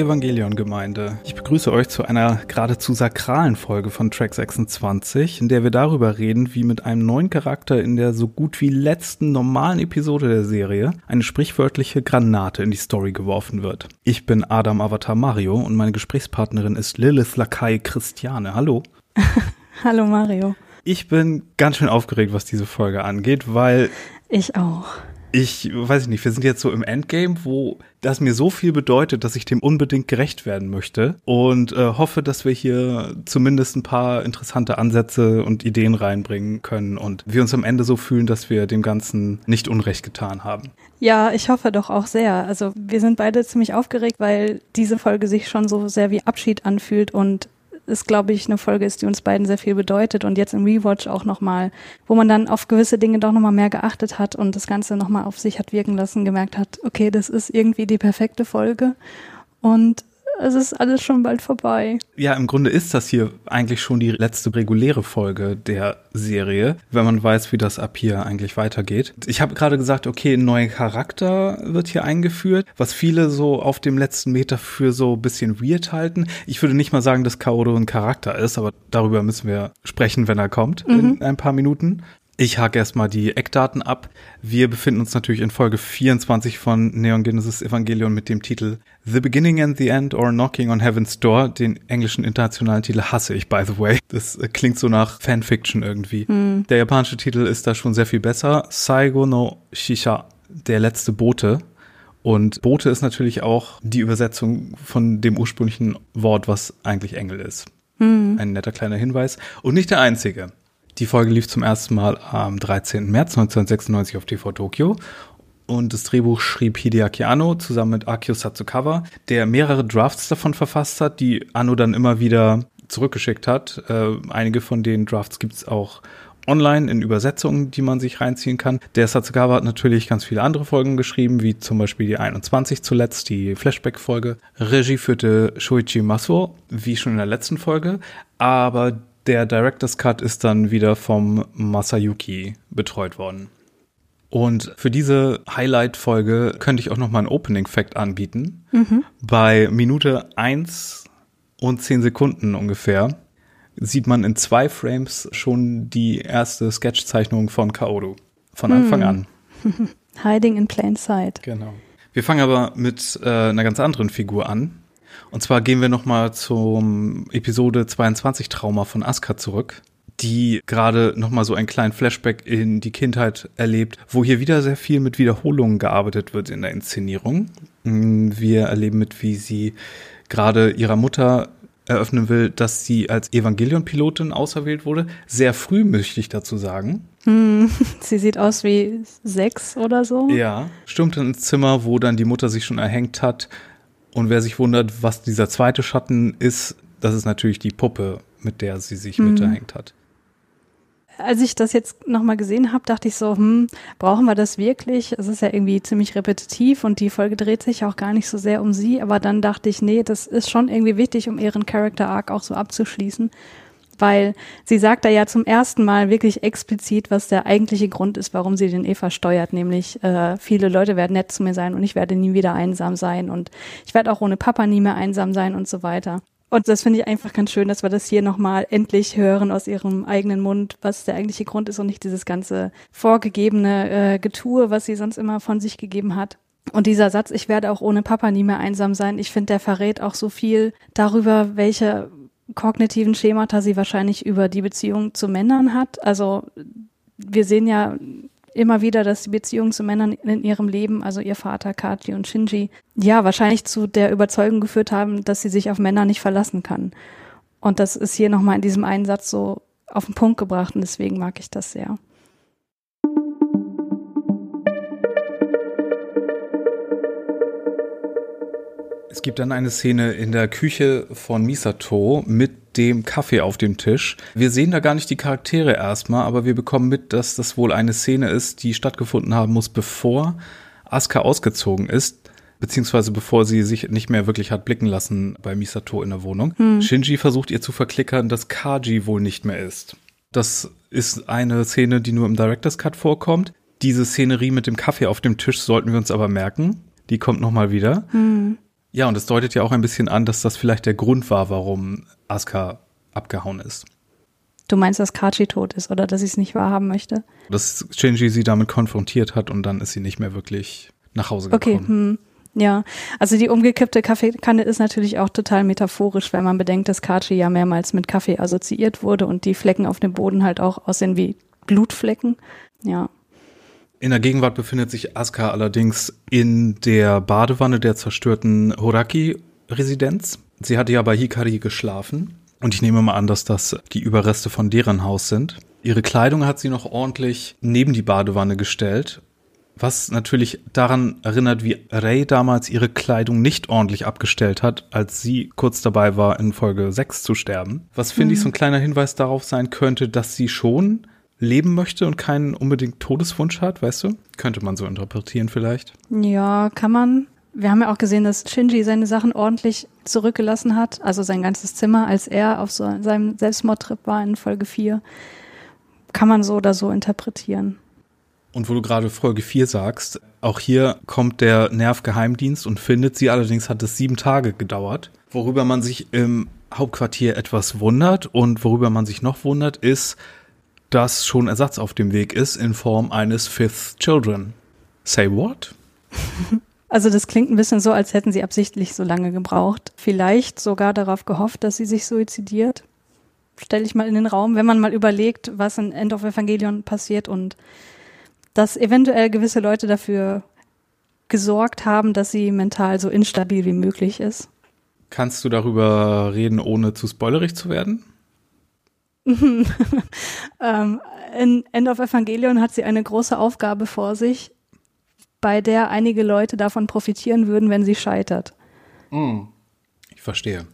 Evangelion-Gemeinde, ich begrüße euch zu einer geradezu sakralen Folge von Track 26, in der wir darüber reden, wie mit einem neuen Charakter in der so gut wie letzten normalen Episode der Serie eine sprichwörtliche Granate in die Story geworfen wird. Ich bin Adam Avatar Mario und meine Gesprächspartnerin ist Lilith Lakai Christiane. Hallo. Hallo Mario. Ich bin ganz schön aufgeregt, was diese Folge angeht, weil. Ich auch ich weiß nicht, wir sind jetzt so im Endgame, wo das mir so viel bedeutet, dass ich dem unbedingt gerecht werden möchte und äh, hoffe, dass wir hier zumindest ein paar interessante Ansätze und Ideen reinbringen können und wir uns am Ende so fühlen, dass wir dem Ganzen nicht Unrecht getan haben. Ja, ich hoffe doch auch sehr. Also wir sind beide ziemlich aufgeregt, weil diese Folge sich schon so sehr wie Abschied anfühlt und ist, glaube ich, eine Folge ist, die uns beiden sehr viel bedeutet und jetzt im Rewatch auch nochmal, wo man dann auf gewisse Dinge doch nochmal mehr geachtet hat und das Ganze nochmal auf sich hat wirken lassen, gemerkt hat, okay, das ist irgendwie die perfekte Folge. Und es ist alles schon bald vorbei. Ja, im Grunde ist das hier eigentlich schon die letzte reguläre Folge der Serie, wenn man weiß, wie das ab hier eigentlich weitergeht. Ich habe gerade gesagt, okay, ein neuer Charakter wird hier eingeführt, was viele so auf dem letzten Meter für so ein bisschen weird halten. Ich würde nicht mal sagen, dass Kaoru ein Charakter ist, aber darüber müssen wir sprechen, wenn er kommt mhm. in ein paar Minuten. Ich hake erstmal die Eckdaten ab. Wir befinden uns natürlich in Folge 24 von Neon Genesis Evangelion mit dem Titel The Beginning and the End or Knocking on Heaven's Door. Den englischen internationalen Titel hasse ich, by the way. Das äh, klingt so nach Fanfiction irgendwie. Hm. Der japanische Titel ist da schon sehr viel besser. Saigo no Shisha, der letzte Bote. Und Bote ist natürlich auch die Übersetzung von dem ursprünglichen Wort, was eigentlich Engel ist. Hm. Ein netter kleiner Hinweis. Und nicht der einzige. Die Folge lief zum ersten Mal am 13. März 1996 auf TV Tokyo und das Drehbuch schrieb Hideaki Anno zusammen mit Akio Satsukawa, der mehrere Drafts davon verfasst hat, die Anno dann immer wieder zurückgeschickt hat. Äh, einige von den Drafts gibt's auch online in Übersetzungen, die man sich reinziehen kann. Der Satsukawa hat natürlich ganz viele andere Folgen geschrieben, wie zum Beispiel die 21 zuletzt, die Flashback-Folge. Regie führte Shoichi Masuo, wie schon in der letzten Folge, aber der Director's Cut ist dann wieder vom Masayuki betreut worden. Und für diese Highlight-Folge könnte ich auch noch mal einen Opening-Fact anbieten. Mhm. Bei Minute 1 und 10 Sekunden ungefähr sieht man in zwei Frames schon die erste Sketchzeichnung von Kaoru. Von Anfang mhm. an. Hiding in plain sight. Genau. Wir fangen aber mit äh, einer ganz anderen Figur an. Und zwar gehen wir nochmal zum Episode 22 Trauma von Asuka zurück, die gerade nochmal so einen kleinen Flashback in die Kindheit erlebt, wo hier wieder sehr viel mit Wiederholungen gearbeitet wird in der Inszenierung. Wir erleben mit, wie sie gerade ihrer Mutter eröffnen will, dass sie als Evangelion-Pilotin auserwählt wurde. Sehr früh, möchte ich dazu sagen. Hm, sie sieht aus wie sechs oder so. Ja, stürmt ins Zimmer, wo dann die Mutter sich schon erhängt hat und wer sich wundert, was dieser zweite Schatten ist, das ist natürlich die Puppe, mit der sie sich mhm. miterhängt hat. Als ich das jetzt nochmal gesehen habe, dachte ich so, hm, brauchen wir das wirklich? Es ist ja irgendwie ziemlich repetitiv und die Folge dreht sich auch gar nicht so sehr um sie, aber dann dachte ich, nee, das ist schon irgendwie wichtig, um ihren Character Arc auch so abzuschließen weil sie sagt da ja zum ersten Mal wirklich explizit, was der eigentliche Grund ist, warum sie den Eva steuert, nämlich äh, viele Leute werden nett zu mir sein und ich werde nie wieder einsam sein und ich werde auch ohne Papa nie mehr einsam sein und so weiter. Und das finde ich einfach ganz schön, dass wir das hier nochmal endlich hören aus ihrem eigenen Mund, was der eigentliche Grund ist und nicht dieses ganze vorgegebene äh, Getue, was sie sonst immer von sich gegeben hat. Und dieser Satz, ich werde auch ohne Papa nie mehr einsam sein, ich finde, der verrät auch so viel darüber, welche kognitiven Schemata sie wahrscheinlich über die Beziehung zu Männern hat. Also wir sehen ja immer wieder, dass die Beziehungen zu Männern in ihrem Leben, also ihr Vater Kaji und Shinji, ja, wahrscheinlich zu der Überzeugung geführt haben, dass sie sich auf Männer nicht verlassen kann. Und das ist hier nochmal in diesem einen Satz so auf den Punkt gebracht und deswegen mag ich das sehr. Es gibt dann eine Szene in der Küche von Misato mit dem Kaffee auf dem Tisch. Wir sehen da gar nicht die Charaktere erstmal, aber wir bekommen mit, dass das wohl eine Szene ist, die stattgefunden haben muss, bevor Asuka ausgezogen ist, beziehungsweise bevor sie sich nicht mehr wirklich hat blicken lassen bei Misato in der Wohnung. Hm. Shinji versucht ihr zu verklickern, dass Kaji wohl nicht mehr ist. Das ist eine Szene, die nur im Director's Cut vorkommt. Diese Szenerie mit dem Kaffee auf dem Tisch sollten wir uns aber merken. Die kommt nochmal wieder. Hm. Ja, und es deutet ja auch ein bisschen an, dass das vielleicht der Grund war, warum Asuka abgehauen ist. Du meinst, dass Kachi tot ist oder dass sie es nicht wahrhaben möchte? Dass Shinji sie damit konfrontiert hat und dann ist sie nicht mehr wirklich nach Hause gekommen. Okay, hm. Ja, also die umgekippte Kaffeekanne ist natürlich auch total metaphorisch, wenn man bedenkt, dass Kachi ja mehrmals mit Kaffee assoziiert wurde und die Flecken auf dem Boden halt auch aussehen wie Blutflecken. Ja. In der Gegenwart befindet sich Asuka allerdings in der Badewanne der zerstörten Horaki-Residenz. Sie hatte ja bei Hikari geschlafen und ich nehme mal an, dass das die Überreste von deren Haus sind. Ihre Kleidung hat sie noch ordentlich neben die Badewanne gestellt was natürlich daran erinnert, wie Ray damals ihre Kleidung nicht ordentlich abgestellt hat, als sie kurz dabei war, in Folge 6 zu sterben. Was finde mhm. ich so ein kleiner Hinweis darauf sein könnte, dass sie schon leben möchte und keinen unbedingt Todeswunsch hat, weißt du? Könnte man so interpretieren vielleicht. Ja, kann man. Wir haben ja auch gesehen, dass Shinji seine Sachen ordentlich zurückgelassen hat, also sein ganzes Zimmer, als er auf so seinem Selbstmordtrip war in Folge 4. Kann man so oder so interpretieren. Und wo du gerade Folge 4 sagst, auch hier kommt der Nervgeheimdienst und findet sie, allerdings hat es sieben Tage gedauert. Worüber man sich im Hauptquartier etwas wundert und worüber man sich noch wundert, ist, dass schon Ersatz auf dem Weg ist in Form eines Fifth Children. Say what? Also das klingt ein bisschen so, als hätten sie absichtlich so lange gebraucht. Vielleicht sogar darauf gehofft, dass sie sich suizidiert. Stelle ich mal in den Raum, wenn man mal überlegt, was in End of Evangelion passiert und dass eventuell gewisse Leute dafür gesorgt haben, dass sie mental so instabil wie möglich ist. Kannst du darüber reden, ohne zu spoilerig zu werden? ähm, in End of Evangelion hat sie eine große Aufgabe vor sich, bei der einige Leute davon profitieren würden, wenn sie scheitert. Mm. Ich verstehe.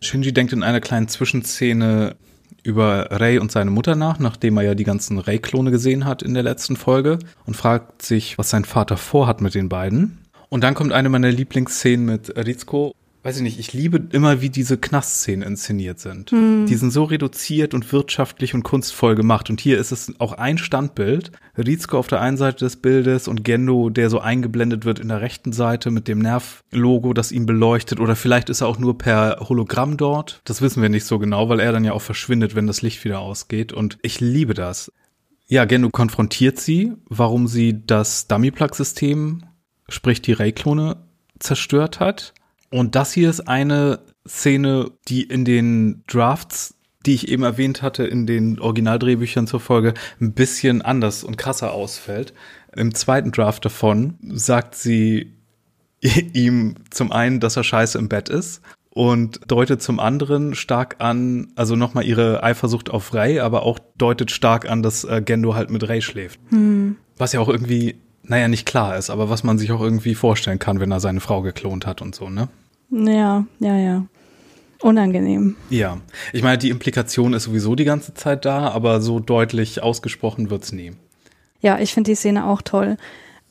Shinji denkt in einer kleinen Zwischenszene über Ray und seine Mutter nach, nachdem er ja die ganzen Ray-Klone gesehen hat in der letzten Folge und fragt sich, was sein Vater vorhat mit den beiden. Und dann kommt eine meiner Lieblingsszenen mit Rizko weiß ich nicht, ich liebe immer, wie diese Knastszenen inszeniert sind. Mhm. Die sind so reduziert und wirtschaftlich und kunstvoll gemacht. Und hier ist es auch ein Standbild. Rizko auf der einen Seite des Bildes und Gendo, der so eingeblendet wird in der rechten Seite mit dem Nerv-Logo, das ihn beleuchtet. Oder vielleicht ist er auch nur per Hologramm dort. Das wissen wir nicht so genau, weil er dann ja auch verschwindet, wenn das Licht wieder ausgeht. Und ich liebe das. Ja, Gendo konfrontiert sie, warum sie das Dummy-Plug-System, sprich die Ray-Klone, zerstört hat und das hier ist eine Szene, die in den Drafts, die ich eben erwähnt hatte, in den Originaldrehbüchern zur Folge, ein bisschen anders und krasser ausfällt. Im zweiten Draft davon sagt sie ihm zum einen, dass er scheiße im Bett ist und deutet zum anderen stark an, also nochmal ihre Eifersucht auf Ray, aber auch deutet stark an, dass äh, Gendo halt mit Ray schläft. Hm. Was ja auch irgendwie, naja, nicht klar ist, aber was man sich auch irgendwie vorstellen kann, wenn er seine Frau geklont hat und so, ne? Ja, ja, ja. Unangenehm. Ja, ich meine, die Implikation ist sowieso die ganze Zeit da, aber so deutlich ausgesprochen wird's nie. Ja, ich finde die Szene auch toll.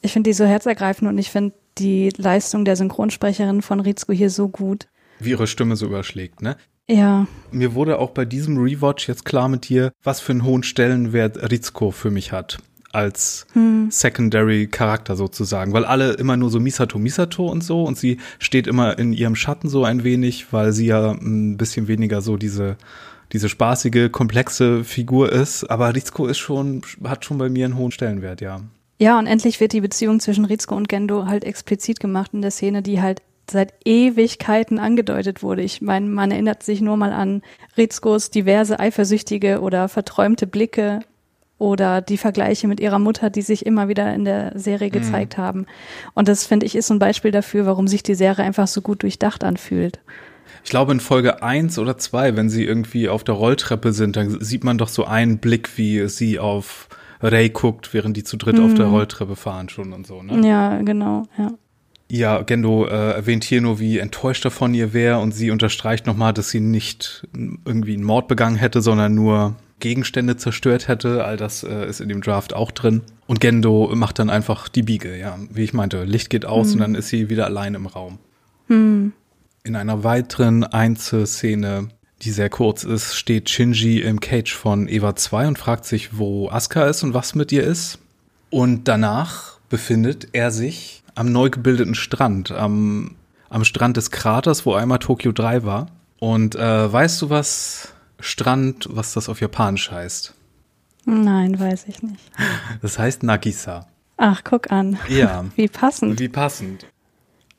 Ich finde die so herzergreifend und ich finde die Leistung der Synchronsprecherin von Rizko hier so gut. Wie ihre Stimme so überschlägt, ne? Ja. Mir wurde auch bei diesem Rewatch jetzt klar mit dir, was für einen hohen Stellenwert Rizko für mich hat als hm. Secondary Charakter sozusagen, weil alle immer nur so Misato Misato und so und sie steht immer in ihrem Schatten so ein wenig, weil sie ja ein bisschen weniger so diese diese spaßige, komplexe Figur ist, aber Rizko ist schon hat schon bei mir einen hohen Stellenwert, ja. Ja, und endlich wird die Beziehung zwischen Rizko und Gendo halt explizit gemacht in der Szene, die halt seit Ewigkeiten angedeutet wurde. Ich meine, man erinnert sich nur mal an Rizkos diverse eifersüchtige oder verträumte Blicke oder die Vergleiche mit ihrer Mutter, die sich immer wieder in der Serie mhm. gezeigt haben. Und das finde ich ist ein Beispiel dafür, warum sich die Serie einfach so gut durchdacht anfühlt. Ich glaube in Folge eins oder zwei, wenn sie irgendwie auf der Rolltreppe sind, dann sieht man doch so einen Blick, wie sie auf Ray guckt, während die zu dritt mhm. auf der mhm. Rolltreppe fahren schon und so, ne? Ja, genau, ja. Ja, Gendo äh, erwähnt hier nur, wie enttäuscht er von ihr wäre und sie unterstreicht nochmal, dass sie nicht irgendwie einen Mord begangen hätte, sondern nur Gegenstände zerstört hätte. All das äh, ist in dem Draft auch drin. Und Gendo macht dann einfach die Biege, ja. Wie ich meinte, Licht geht aus mhm. und dann ist sie wieder allein im Raum. Mhm. In einer weiteren Einzelszene, die sehr kurz ist, steht Shinji im Cage von Eva 2 und fragt sich, wo Asuka ist und was mit ihr ist. Und danach befindet er sich am neu gebildeten Strand, am am Strand des Kraters, wo einmal Tokio 3 war. Und äh, weißt du was, Strand, was das auf Japanisch heißt? Nein, weiß ich nicht. Das heißt Nagisa. Ach, guck an. Ja. Wie passend. Wie passend.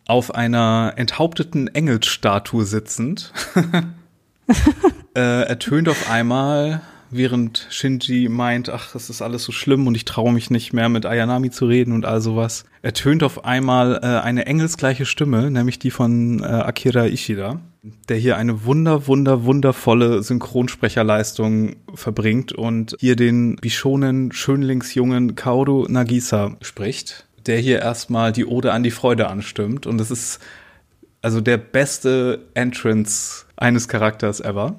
Auf einer enthaupteten Engelsstatue sitzend äh, ertönt auf einmal, während Shinji meint, ach, es ist alles so schlimm und ich traue mich nicht mehr mit Ayanami zu reden und all sowas, ertönt auf einmal äh, eine engelsgleiche Stimme, nämlich die von äh, Akira Ishida, der hier eine wunder, wunder, wundervolle Synchronsprecherleistung verbringt und hier den Bishonen Schönlingsjungen Kaoru Nagisa spricht, der hier erstmal die Ode an die Freude anstimmt und es ist also der beste Entrance eines Charakters ever.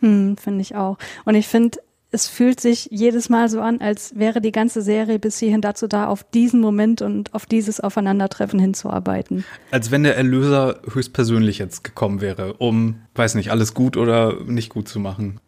Hm, finde ich auch. Und ich finde, es fühlt sich jedes Mal so an, als wäre die ganze Serie bis hierhin dazu da, auf diesen Moment und auf dieses Aufeinandertreffen hinzuarbeiten. Als wenn der Erlöser höchstpersönlich jetzt gekommen wäre, um, weiß nicht, alles gut oder nicht gut zu machen.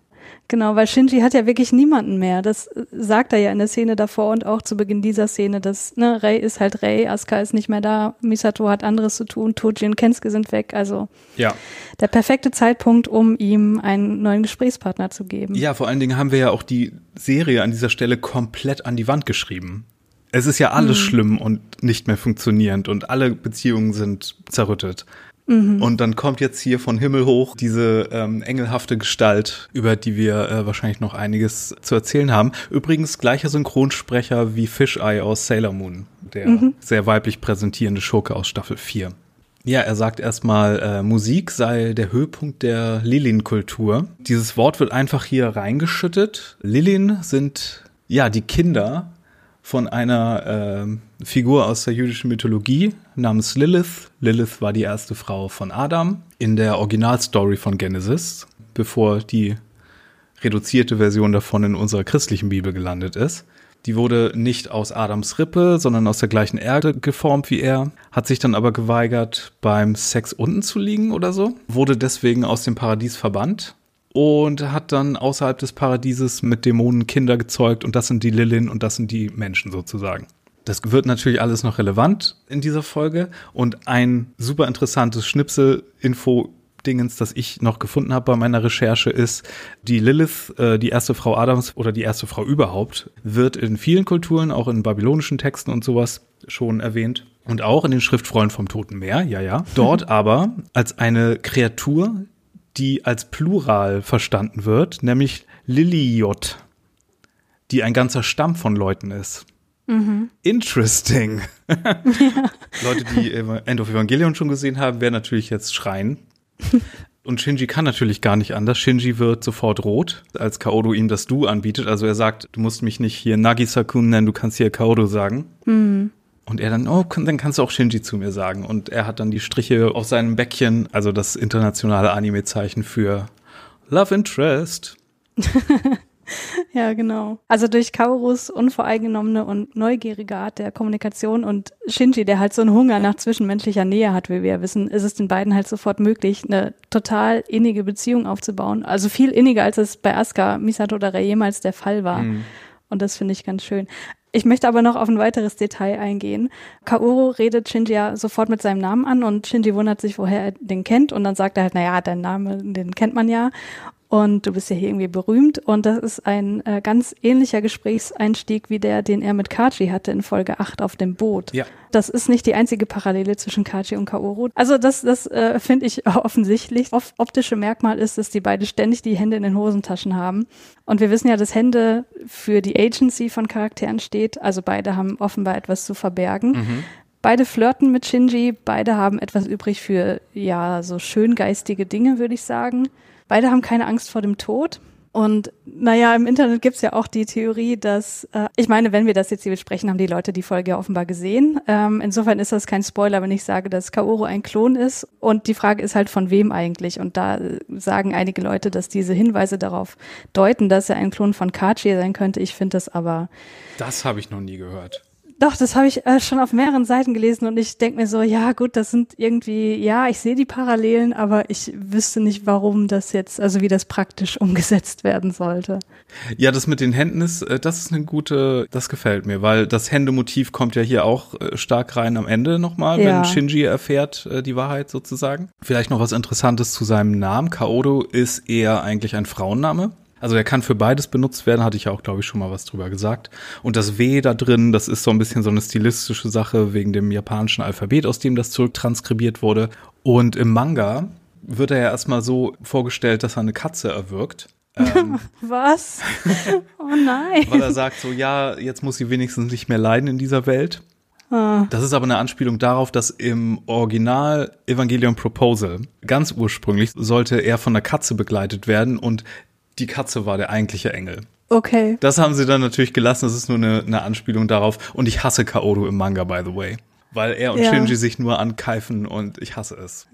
Genau, weil Shinji hat ja wirklich niemanden mehr. Das äh, sagt er ja in der Szene davor und auch zu Beginn dieser Szene, dass ne, Rei ist halt Rei, Asuka ist nicht mehr da, Misato hat anderes zu tun, Toji und Kensuke sind weg. Also ja. der perfekte Zeitpunkt, um ihm einen neuen Gesprächspartner zu geben. Ja, vor allen Dingen haben wir ja auch die Serie an dieser Stelle komplett an die Wand geschrieben. Es ist ja alles mhm. schlimm und nicht mehr funktionierend und alle Beziehungen sind zerrüttet. Mhm. Und dann kommt jetzt hier von Himmel hoch diese ähm, engelhafte Gestalt, über die wir äh, wahrscheinlich noch einiges zu erzählen haben. Übrigens gleicher Synchronsprecher wie Fisheye aus Sailor Moon, der mhm. sehr weiblich präsentierende Schurke aus Staffel 4. Ja, er sagt erstmal, äh, Musik sei der Höhepunkt der Lilin-Kultur. Dieses Wort wird einfach hier reingeschüttet. Lilin sind ja die Kinder von einer äh, Figur aus der jüdischen Mythologie namens Lilith. Lilith war die erste Frau von Adam in der Originalstory von Genesis, bevor die reduzierte Version davon in unserer christlichen Bibel gelandet ist. Die wurde nicht aus Adams Rippe, sondern aus der gleichen Erde geformt wie er, hat sich dann aber geweigert, beim Sex unten zu liegen oder so, wurde deswegen aus dem Paradies verbannt und hat dann außerhalb des Paradieses mit Dämonen Kinder gezeugt und das sind die Lilin und das sind die Menschen sozusagen. Das wird natürlich alles noch relevant in dieser Folge und ein super interessantes Schnipsel-Info Dingens, das ich noch gefunden habe bei meiner Recherche, ist, die Lilith, äh, die erste Frau Adams oder die erste Frau überhaupt, wird in vielen Kulturen, auch in babylonischen Texten und sowas schon erwähnt. Und auch in den Schriftrollen vom Toten Meer, ja, ja. Dort aber als eine Kreatur, die als Plural verstanden wird, nämlich Liliot, die ein ganzer Stamm von Leuten ist. Mhm. Interesting. Ja. Leute, die End of Evangelion schon gesehen haben, werden natürlich jetzt schreien. Und Shinji kann natürlich gar nicht anders. Shinji wird sofort rot, als Kaoru ihm das Du anbietet. Also er sagt, du musst mich nicht hier Nagisa-kun nennen, du kannst hier Kaoru sagen. Mhm. Und er dann, oh, dann kannst du auch Shinji zu mir sagen. Und er hat dann die Striche auf seinem Bäckchen, also das internationale Anime-Zeichen für Love Interest. ja, genau. Also durch Kaorus unvoreingenommene und neugierige Art der Kommunikation und Shinji, der halt so einen Hunger nach zwischenmenschlicher Nähe hat, wie wir wissen, ist es den beiden halt sofort möglich, eine total innige Beziehung aufzubauen. Also viel inniger, als es bei Asuka, Misato oder Rei jemals der Fall war. Mhm. Und das finde ich ganz schön. Ich möchte aber noch auf ein weiteres Detail eingehen. Kaoru redet Shinji ja sofort mit seinem Namen an und Shinji wundert sich, woher er den kennt. Und dann sagt er halt, naja, dein Name, den kennt man ja und du bist ja hier irgendwie berühmt und das ist ein äh, ganz ähnlicher Gesprächseinstieg wie der, den er mit Kachi hatte in Folge 8 auf dem Boot. Ja. Das ist nicht die einzige Parallele zwischen Kachi und Kaoru. Also das, das äh, finde ich offensichtlich. Oft optische Merkmal ist, dass die beide ständig die Hände in den Hosentaschen haben. Und wir wissen ja, dass Hände für die Agency von Charakteren steht. Also beide haben offenbar etwas zu verbergen. Mhm. Beide flirten mit Shinji, beide haben etwas übrig für, ja, so schöngeistige Dinge, würde ich sagen. Beide haben keine Angst vor dem Tod. Und naja, im Internet gibt's ja auch die Theorie, dass, äh, ich meine, wenn wir das jetzt hier besprechen, haben die Leute die Folge ja offenbar gesehen. Ähm, insofern ist das kein Spoiler, wenn ich sage, dass Kaoru ein Klon ist. Und die Frage ist halt, von wem eigentlich? Und da sagen einige Leute, dass diese Hinweise darauf deuten, dass er ein Klon von Kachi sein könnte. Ich finde das aber. Das habe ich noch nie gehört Doch, das habe ich äh, schon auf mehreren Seiten gelesen und ich denke mir so, ja gut, das sind irgendwie, ja, ich sehe die Parallelen, aber ich wüsste nicht, warum das jetzt, also wie das praktisch umgesetzt werden sollte. Ja, das mit den Händen ist, äh, das ist eine gute, das gefällt mir, weil das Händemotiv kommt ja hier auch äh, stark rein am Ende nochmal, ja. wenn Shinji erfährt äh, die Wahrheit sozusagen. Vielleicht noch was Interessantes zu seinem Namen. Kaodo ist eher eigentlich ein Frauenname. Also der kann für beides benutzt werden, hatte ich ja auch, glaube ich, schon mal was drüber gesagt. Und das W da drin, das ist so ein bisschen so eine stilistische Sache wegen dem japanischen Alphabet, aus dem das zurücktranskribiert wurde. Und im Manga wird er ja erstmal so vorgestellt, dass er eine Katze erwürgt. Ähm, was? Oh nein. Weil er sagt so, ja, jetzt muss sie wenigstens nicht mehr leiden in dieser Welt. Ah. Das ist aber eine Anspielung darauf, dass im Original Evangelion Proposal ganz ursprünglich sollte er von einer Katze begleitet werden und die Katze war der eigentliche Engel. Okay. Das haben sie dann natürlich gelassen. Das ist nur eine, eine Anspielung darauf. Und ich hasse Kaoru im Manga, by the way. Weil er und ja. Shinji sich nur ankeifen und ich hasse es.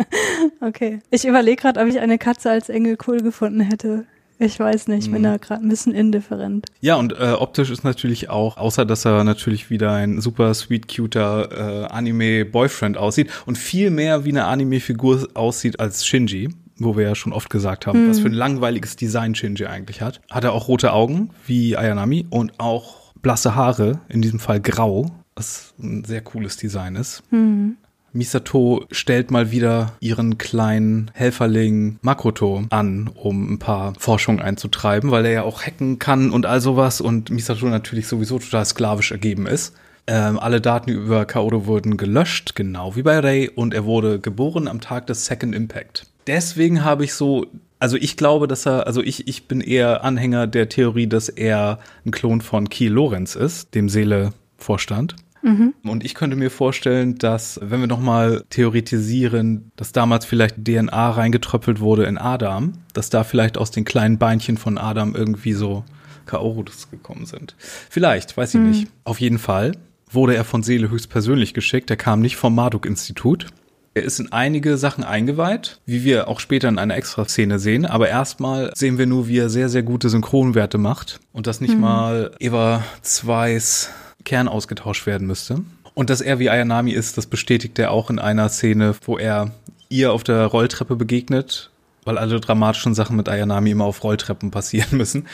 okay. Ich überlege gerade, ob ich eine Katze als Engel cool gefunden hätte. Ich weiß nicht, ich bin hm. da gerade ein bisschen indifferent. Ja, und äh, optisch ist natürlich auch, außer dass er natürlich wieder ein super sweet, cuter äh, Anime-Boyfriend aussieht und viel mehr wie eine Anime-Figur aussieht als Shinji wo wir ja schon oft gesagt haben, mhm. was für ein langweiliges Design Shinji eigentlich hat. Hat er auch rote Augen, wie Ayanami, und auch blasse Haare, in diesem Fall grau, was ein sehr cooles Design ist. Mhm. Misato stellt mal wieder ihren kleinen Helferling Makoto an, um ein paar Forschungen einzutreiben, weil er ja auch hacken kann und all sowas und Misato natürlich sowieso total sklavisch ergeben ist. Ähm, alle Daten über Kaoru wurden gelöscht, genau wie bei Ray, und er wurde geboren am Tag des Second Impact deswegen habe ich so, also ich glaube, dass er, also ich, ich bin eher Anhänger der Theorie, dass er ein Klon von Kiel Lorenz ist, dem Seele-Vorstand. Mhm. Und ich könnte mir vorstellen, dass, wenn wir nochmal theoretisieren, dass damals vielleicht DNA reingetröppelt wurde in Adam, dass da vielleicht aus den kleinen Beinchen von Adam irgendwie so Kaorus gekommen sind. Vielleicht, weiß ich mhm. nicht. Auf jeden Fall wurde er von Seele höchstpersönlich geschickt. Er kam nicht vom Marduk-Institut. Er ist in einige Sachen eingeweiht, wie wir auch später in einer Extra-Szene sehen. Aber erstmal sehen wir nur, wie er sehr, sehr gute Synchronwerte macht und dass nicht mhm. mal Eva 2s Kern ausgetauscht werden müsste. Und dass er wie Ayanami ist, das bestätigt er auch in einer Szene, wo er ihr auf der Rolltreppe begegnet weil alle dramatischen Sachen mit Ayanami immer auf Rolltreppen passieren müssen.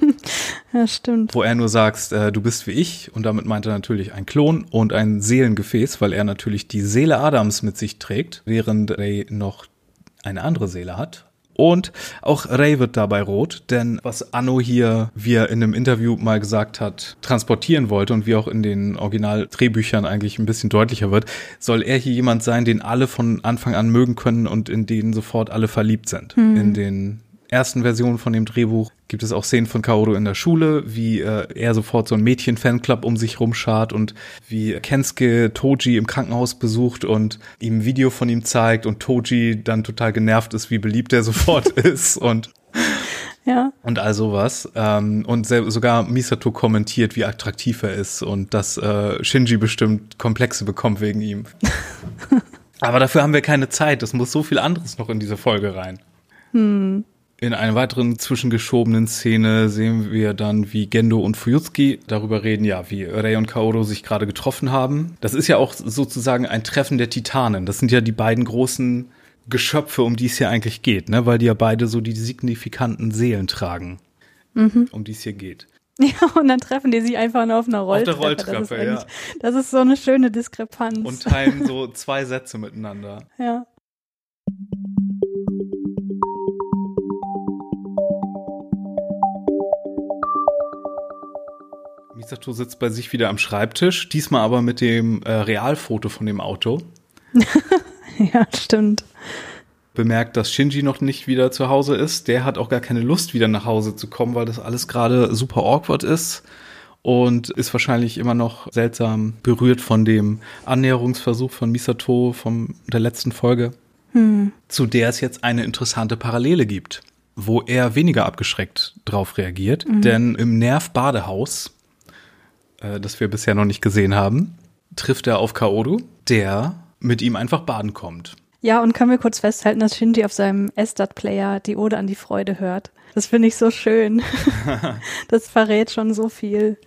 ja, stimmt. Wo er nur sagt, äh, du bist wie ich und damit meint er natürlich ein Klon und ein Seelengefäß, weil er natürlich die Seele Adams mit sich trägt, während Ray noch eine andere Seele hat, und auch Ray wird dabei rot, denn was Anno hier, wie er in einem Interview mal gesagt hat, transportieren wollte und wie auch in den Originaldrehbüchern eigentlich ein bisschen deutlicher wird, soll er hier jemand sein, den alle von Anfang an mögen können und in den sofort alle verliebt sind. Mhm. In den ersten Version von dem Drehbuch gibt es auch Szenen von Kaoru in der Schule, wie äh, er sofort so ein Mädchen-Fanclub um sich rumschart und wie Kensuke Toji im Krankenhaus besucht und ihm ein Video von ihm zeigt und Toji dann total genervt ist, wie beliebt er sofort ist und ja. Und all sowas. Ähm, und sogar Misato kommentiert, wie attraktiv er ist und dass äh, Shinji bestimmt Komplexe bekommt wegen ihm. Aber dafür haben wir keine Zeit. Es muss so viel anderes noch in diese Folge rein. Hm. In einer weiteren zwischengeschobenen Szene sehen wir dann, wie Gendo und Fuyutsuki darüber reden, ja, wie Rei und Kaoru sich gerade getroffen haben. Das ist ja auch sozusagen ein Treffen der Titanen. Das sind ja die beiden großen Geschöpfe, um die es hier eigentlich geht, ne? weil die ja beide so die signifikanten Seelen tragen, mhm. um die es hier geht. Ja, und dann treffen die sich einfach nur auf einer Rolltreppe. Auf der Rolltreppe, das ja. Das ist so eine schöne Diskrepanz. Und teilen so zwei Sätze miteinander. Ja. Misato sitzt bei sich wieder am Schreibtisch, diesmal aber mit dem äh, Realfoto von dem Auto. ja, stimmt. Bemerkt, dass Shinji noch nicht wieder zu Hause ist. Der hat auch gar keine Lust, wieder nach Hause zu kommen, weil das alles gerade super awkward ist und ist wahrscheinlich immer noch seltsam berührt von dem Annäherungsversuch von Misato von der letzten Folge, hm. zu der es jetzt eine interessante Parallele gibt, wo er weniger abgeschreckt drauf reagiert. Mhm. Denn im Nerv-Badehaus äh, das wir bisher noch nicht gesehen haben, trifft er auf Kaoru, der mit ihm einfach baden kommt. Ja, und können wir kurz festhalten, dass Shinji auf seinem Estat-Player die Ode an die Freude hört. Das finde ich so schön. das verrät schon so viel.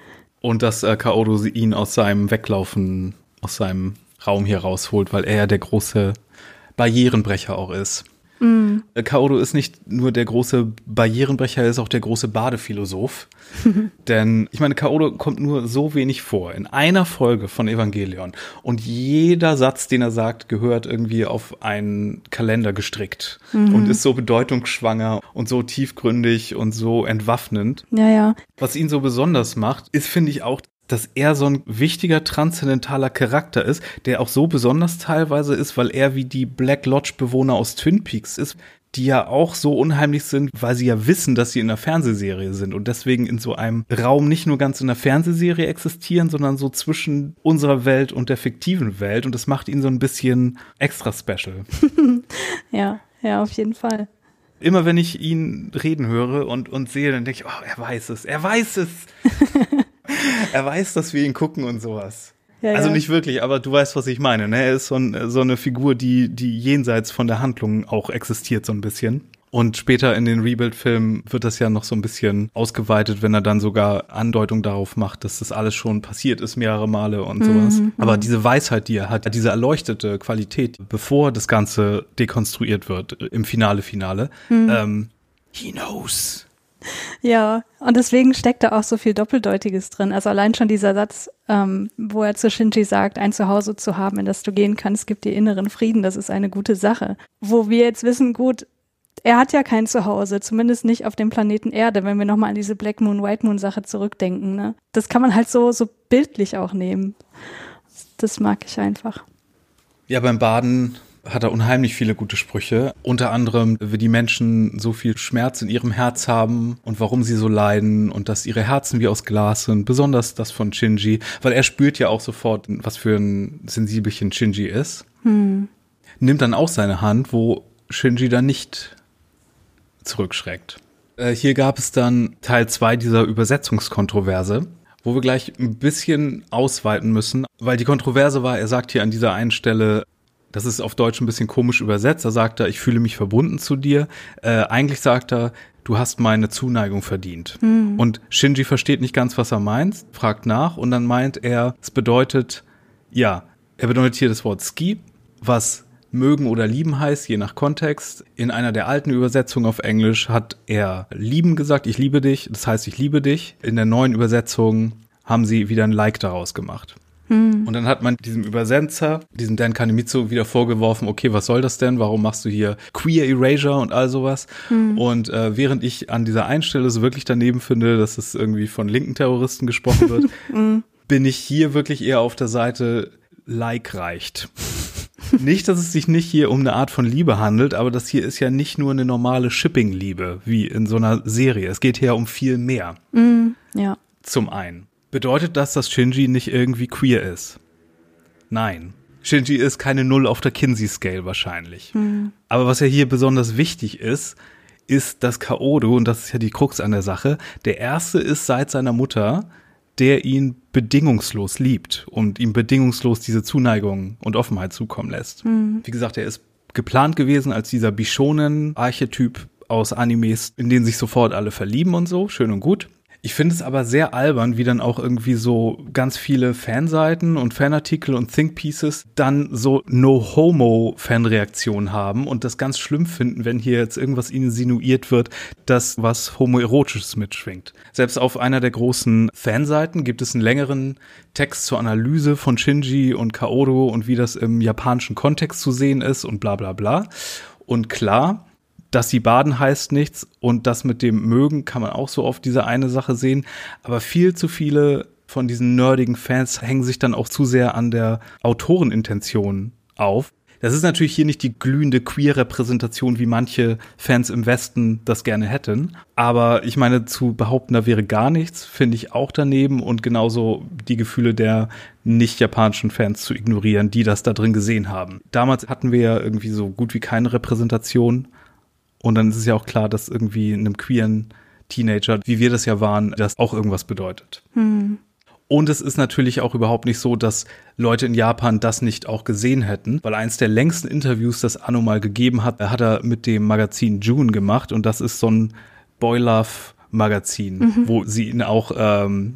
Und dass äh, Kaoru ihn aus seinem Weglaufen, aus seinem Raum hier rausholt, weil er ja der große Barrierenbrecher auch ist. Mm. Kaoru ist nicht nur der große Barrierenbrecher, er ist auch der große Badephilosoph. Denn ich meine, Kaoru kommt nur so wenig vor. In einer Folge von Evangelion. Und jeder Satz, den er sagt, gehört irgendwie auf einen Kalender gestrickt. Mhm. Und ist so bedeutungsschwanger und so tiefgründig und so entwaffnend. Ja, ja. Was ihn so besonders macht, ist, finde ich, auch, dass er so ein wichtiger transzendentaler Charakter ist, der auch so besonders teilweise ist, weil er wie die Black Lodge Bewohner aus Twin Peaks ist, die ja auch so unheimlich sind, weil sie ja wissen, dass sie in einer Fernsehserie sind und deswegen in so einem Raum nicht nur ganz in der Fernsehserie existieren, sondern so zwischen unserer Welt und der fiktiven Welt und das macht ihn so ein bisschen extra special. ja, ja, auf jeden Fall. Immer wenn ich ihn reden höre und, und sehe, dann denke ich, oh, er weiß es, er weiß es. er weiß, dass wir ihn gucken und sowas. Ja, also ja. nicht wirklich, aber du weißt, was ich meine. Ne? Er ist so, ein, so eine Figur, die, die jenseits von der Handlung auch existiert, so ein bisschen. Und später in den Rebuild-Filmen wird das ja noch so ein bisschen ausgeweitet, wenn er dann sogar Andeutung darauf macht, dass das alles schon passiert ist mehrere Male und mhm, sowas. Mhm. Aber diese Weisheit, die er hat, diese erleuchtete Qualität, bevor das Ganze dekonstruiert wird im Finale, Finale, mhm. ähm, he knows. Ja, und deswegen steckt da auch so viel Doppeldeutiges drin. Also allein schon dieser Satz, ähm, wo er zu Shinji sagt, ein Zuhause zu haben, in das du gehen kannst, gibt dir inneren Frieden, das ist eine gute Sache. Wo wir jetzt wissen, gut, er hat ja kein Zuhause, zumindest nicht auf dem Planeten Erde, wenn wir nochmal an diese Black Moon, White Moon Sache zurückdenken. Ne? Das kann man halt so, so bildlich auch nehmen. Das mag ich einfach. Ja, beim Baden hat er unheimlich viele gute Sprüche. Unter anderem, wie die Menschen so viel Schmerz in ihrem Herz haben und warum sie so leiden und dass ihre Herzen wie aus Glas sind. Besonders das von Shinji, weil er spürt ja auch sofort, was für ein Sensibelchen Shinji ist. Hm. Nimmt dann auch seine Hand, wo Shinji dann nicht zurückschreckt. Äh, hier gab es dann Teil zwei dieser Übersetzungskontroverse wo wir gleich ein bisschen ausweiten müssen, weil die Kontroverse war, er sagt hier an dieser einen Stelle, das ist auf Deutsch ein bisschen komisch übersetzt. Da sagt er, ich fühle mich verbunden zu dir. Äh, eigentlich sagt er, du hast meine Zuneigung verdient. Mhm. Und Shinji versteht nicht ganz, was er meint, fragt nach und dann meint er, es bedeutet, ja, er bedeutet hier das Wort Ski, was mögen oder lieben heißt, je nach Kontext. In einer der alten Übersetzungen auf Englisch hat er lieben gesagt, ich liebe dich, das heißt, ich liebe dich. In der neuen Übersetzung haben sie wieder ein Like daraus gemacht. Hm. Und dann hat man diesem Übersetzer, diesem Dan Kanemitsu, wieder vorgeworfen, okay, was soll das denn? Warum machst du hier Queer Erasure und all sowas? Hm. Und äh, während ich an dieser Einstelle so wirklich daneben finde, dass es irgendwie von linken Terroristen gesprochen wird, hm. bin ich hier wirklich eher auf der Seite Like reicht. nicht, dass es sich nicht hier um eine Art von Liebe handelt, aber das hier ist ja nicht nur eine normale Shipping-Liebe, wie in so einer Serie. Es geht hier um viel mehr. Mm, ja. Zum einen. Bedeutet das, dass Shinji nicht irgendwie queer ist? Nein. Shinji ist keine Null auf der Kinsey-Scale wahrscheinlich. Mhm. Aber was ja hier besonders wichtig ist, ist, dass Kaodo, und das ist ja die Krux an der Sache, der erste ist seit seiner Mutter, der ihn bedingungslos liebt und ihm bedingungslos diese Zuneigung und Offenheit zukommen lässt. Mhm. Wie gesagt, er ist geplant gewesen als dieser Bishonen-Archetyp aus Animes, in denen sich sofort alle verlieben und so, schön und gut. Ich finde es aber sehr albern, wie dann auch irgendwie so ganz viele Fanseiten und Fanartikel und Thinkpieces dann so No-Homo-Fanreaktionen haben und das ganz schlimm finden, wenn hier jetzt irgendwas insinuiert wird, dass was Homoerotisches mitschwingt. Selbst auf einer der großen Fanseiten gibt es einen längeren Text zur Analyse von Shinji und Kaoru und wie das im japanischen Kontext zu sehen ist und bla bla bla. Und klar, dass sie baden heißt nichts und das mit dem Mögen kann man auch so auf diese eine Sache sehen. Aber viel zu viele von diesen nerdigen Fans hängen sich dann auch zu sehr an der Autorenintention auf. Das ist natürlich hier nicht die glühende Queer-Repräsentation, wie manche Fans im Westen das gerne hätten. Aber ich meine, zu behaupten, da wäre gar nichts, finde ich auch daneben und genauso die Gefühle der nicht japanischen Fans zu ignorieren, die das da drin gesehen haben. Damals hatten wir ja irgendwie so gut wie keine Repräsentation und dann ist es ja auch klar, dass irgendwie einem queeren Teenager, wie wir das ja waren, das auch irgendwas bedeutet. Hm. Und es ist natürlich auch überhaupt nicht so, dass Leute in Japan das nicht auch gesehen hätten, weil eins der längsten Interviews, das Anno mal gegeben hat, hat er mit dem Magazin June gemacht und das ist so ein Boy Love Magazin, mhm. wo sie ihn auch ähm,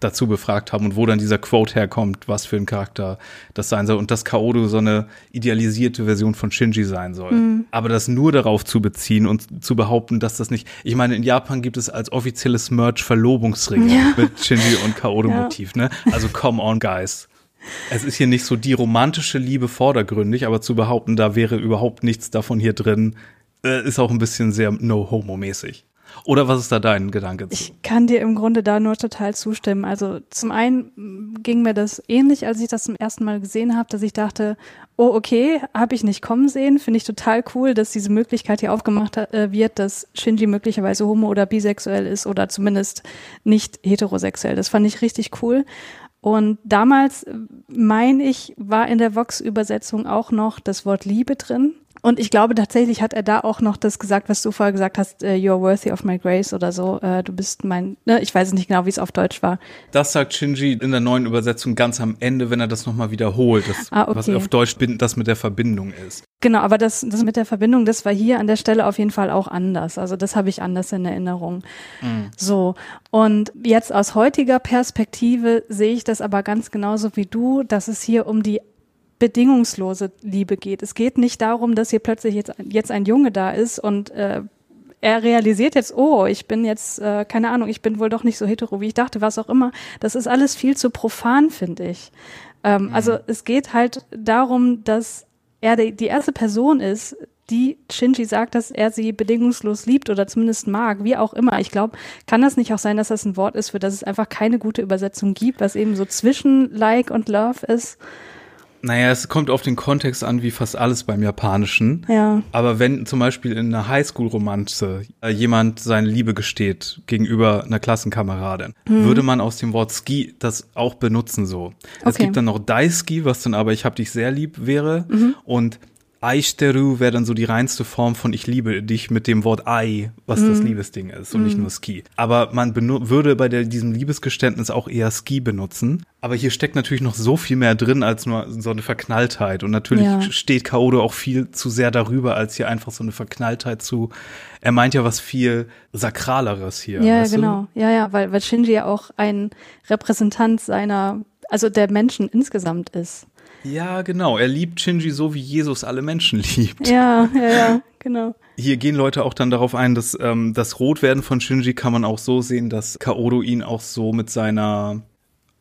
dazu befragt haben und wo dann dieser Quote herkommt, was für ein Charakter das sein soll und dass Kaoru so eine idealisierte Version von Shinji sein soll. Mhm. Aber das nur darauf zu beziehen und zu behaupten, dass das nicht, ich meine, in Japan gibt es als offizielles Merch Verlobungsringe ja. mit Shinji und Kaoru-Motiv, ja. ne? Also come on, guys. Es ist hier nicht so die romantische Liebe vordergründig, aber zu behaupten, da wäre überhaupt nichts davon hier drin, äh, ist auch ein bisschen sehr no-homo-mäßig. Oder was ist da dein Gedanke zu? Ich kann dir im Grunde da nur total zustimmen. Also zum einen ging mir das ähnlich, als ich das zum ersten Mal gesehen habe, dass ich dachte, oh okay, habe ich nicht kommen sehen, finde ich total cool, dass diese Möglichkeit hier aufgemacht äh, wird, dass Shinji möglicherweise homo oder bisexuell ist oder zumindest nicht heterosexuell. Das fand ich richtig cool. Und damals, meine ich, war in der Vox-Übersetzung auch noch das Wort Liebe drin. Und ich glaube tatsächlich hat er da auch noch das gesagt, was du vorher gesagt hast, uh, you're worthy of my grace oder so. Uh, du bist mein, ne, ich weiß nicht genau, wie es auf Deutsch war. Das sagt Shinji in der neuen Übersetzung ganz am Ende, wenn er das nochmal wiederholt, das, ah, okay. was auf Deutsch das mit der Verbindung ist. Genau, aber das, das mit der Verbindung, das war hier an der Stelle auf jeden Fall auch anders. Also das habe ich anders in Erinnerung. Mhm. So. Und jetzt aus heutiger Perspektive sehe ich das aber ganz genauso wie du, dass es hier um die bedingungslose Liebe geht. Es geht nicht darum, dass hier plötzlich jetzt, jetzt ein Junge da ist und äh, er realisiert jetzt, oh, ich bin jetzt, äh, keine Ahnung, ich bin wohl doch nicht so hetero, wie ich dachte, was auch immer. Das ist alles viel zu profan, finde ich. Ähm, mhm. Also es geht halt darum, dass er die, die erste Person ist, die Shinji sagt, dass er sie bedingungslos liebt oder zumindest mag, wie auch immer. Ich glaube, kann das nicht auch sein, dass das ein Wort ist, für das es einfach keine gute Übersetzung gibt, was eben so zwischen Like und Love ist? Naja, es kommt auf den Kontext an, wie fast alles beim Japanischen. Ja. Aber wenn zum Beispiel in einer Highschool-Romanze äh, jemand seine Liebe gesteht gegenüber einer Klassenkameradin, hm. würde man aus dem Wort Ski das auch benutzen so. Okay. Es gibt dann noch Daisuki, was dann aber ich hab dich sehr lieb wäre. Mhm. Und Aishiteru wäre dann so die reinste Form von ich liebe dich mit dem Wort Ai, was mm. das mhm. Liebesding ist und mm. nicht mhm. nur Ski. Aber man würde bei der, diesem Liebesgeständnis auch eher Ski benutzen. Aber hier steckt natürlich noch so viel mehr drin als nur so eine Verknalltheit. Und natürlich ja. steht Kaodo auch viel zu sehr darüber, als hier einfach so eine Verknalltheit zu. Er meint ja was viel Sakraleres hier. Ja, genau. Du? Ja, ja, weil, weil Shinji ja auch ein Repräsentant seiner, also der Menschen insgesamt ist. Ja, genau. Er liebt Shinji so, wie Jesus alle Menschen liebt. Ja, ja, ja, genau. Hier gehen Leute auch dann darauf ein, dass ähm, das Rotwerden von Shinji kann man auch so sehen, dass Kaodo ihn auch so mit seiner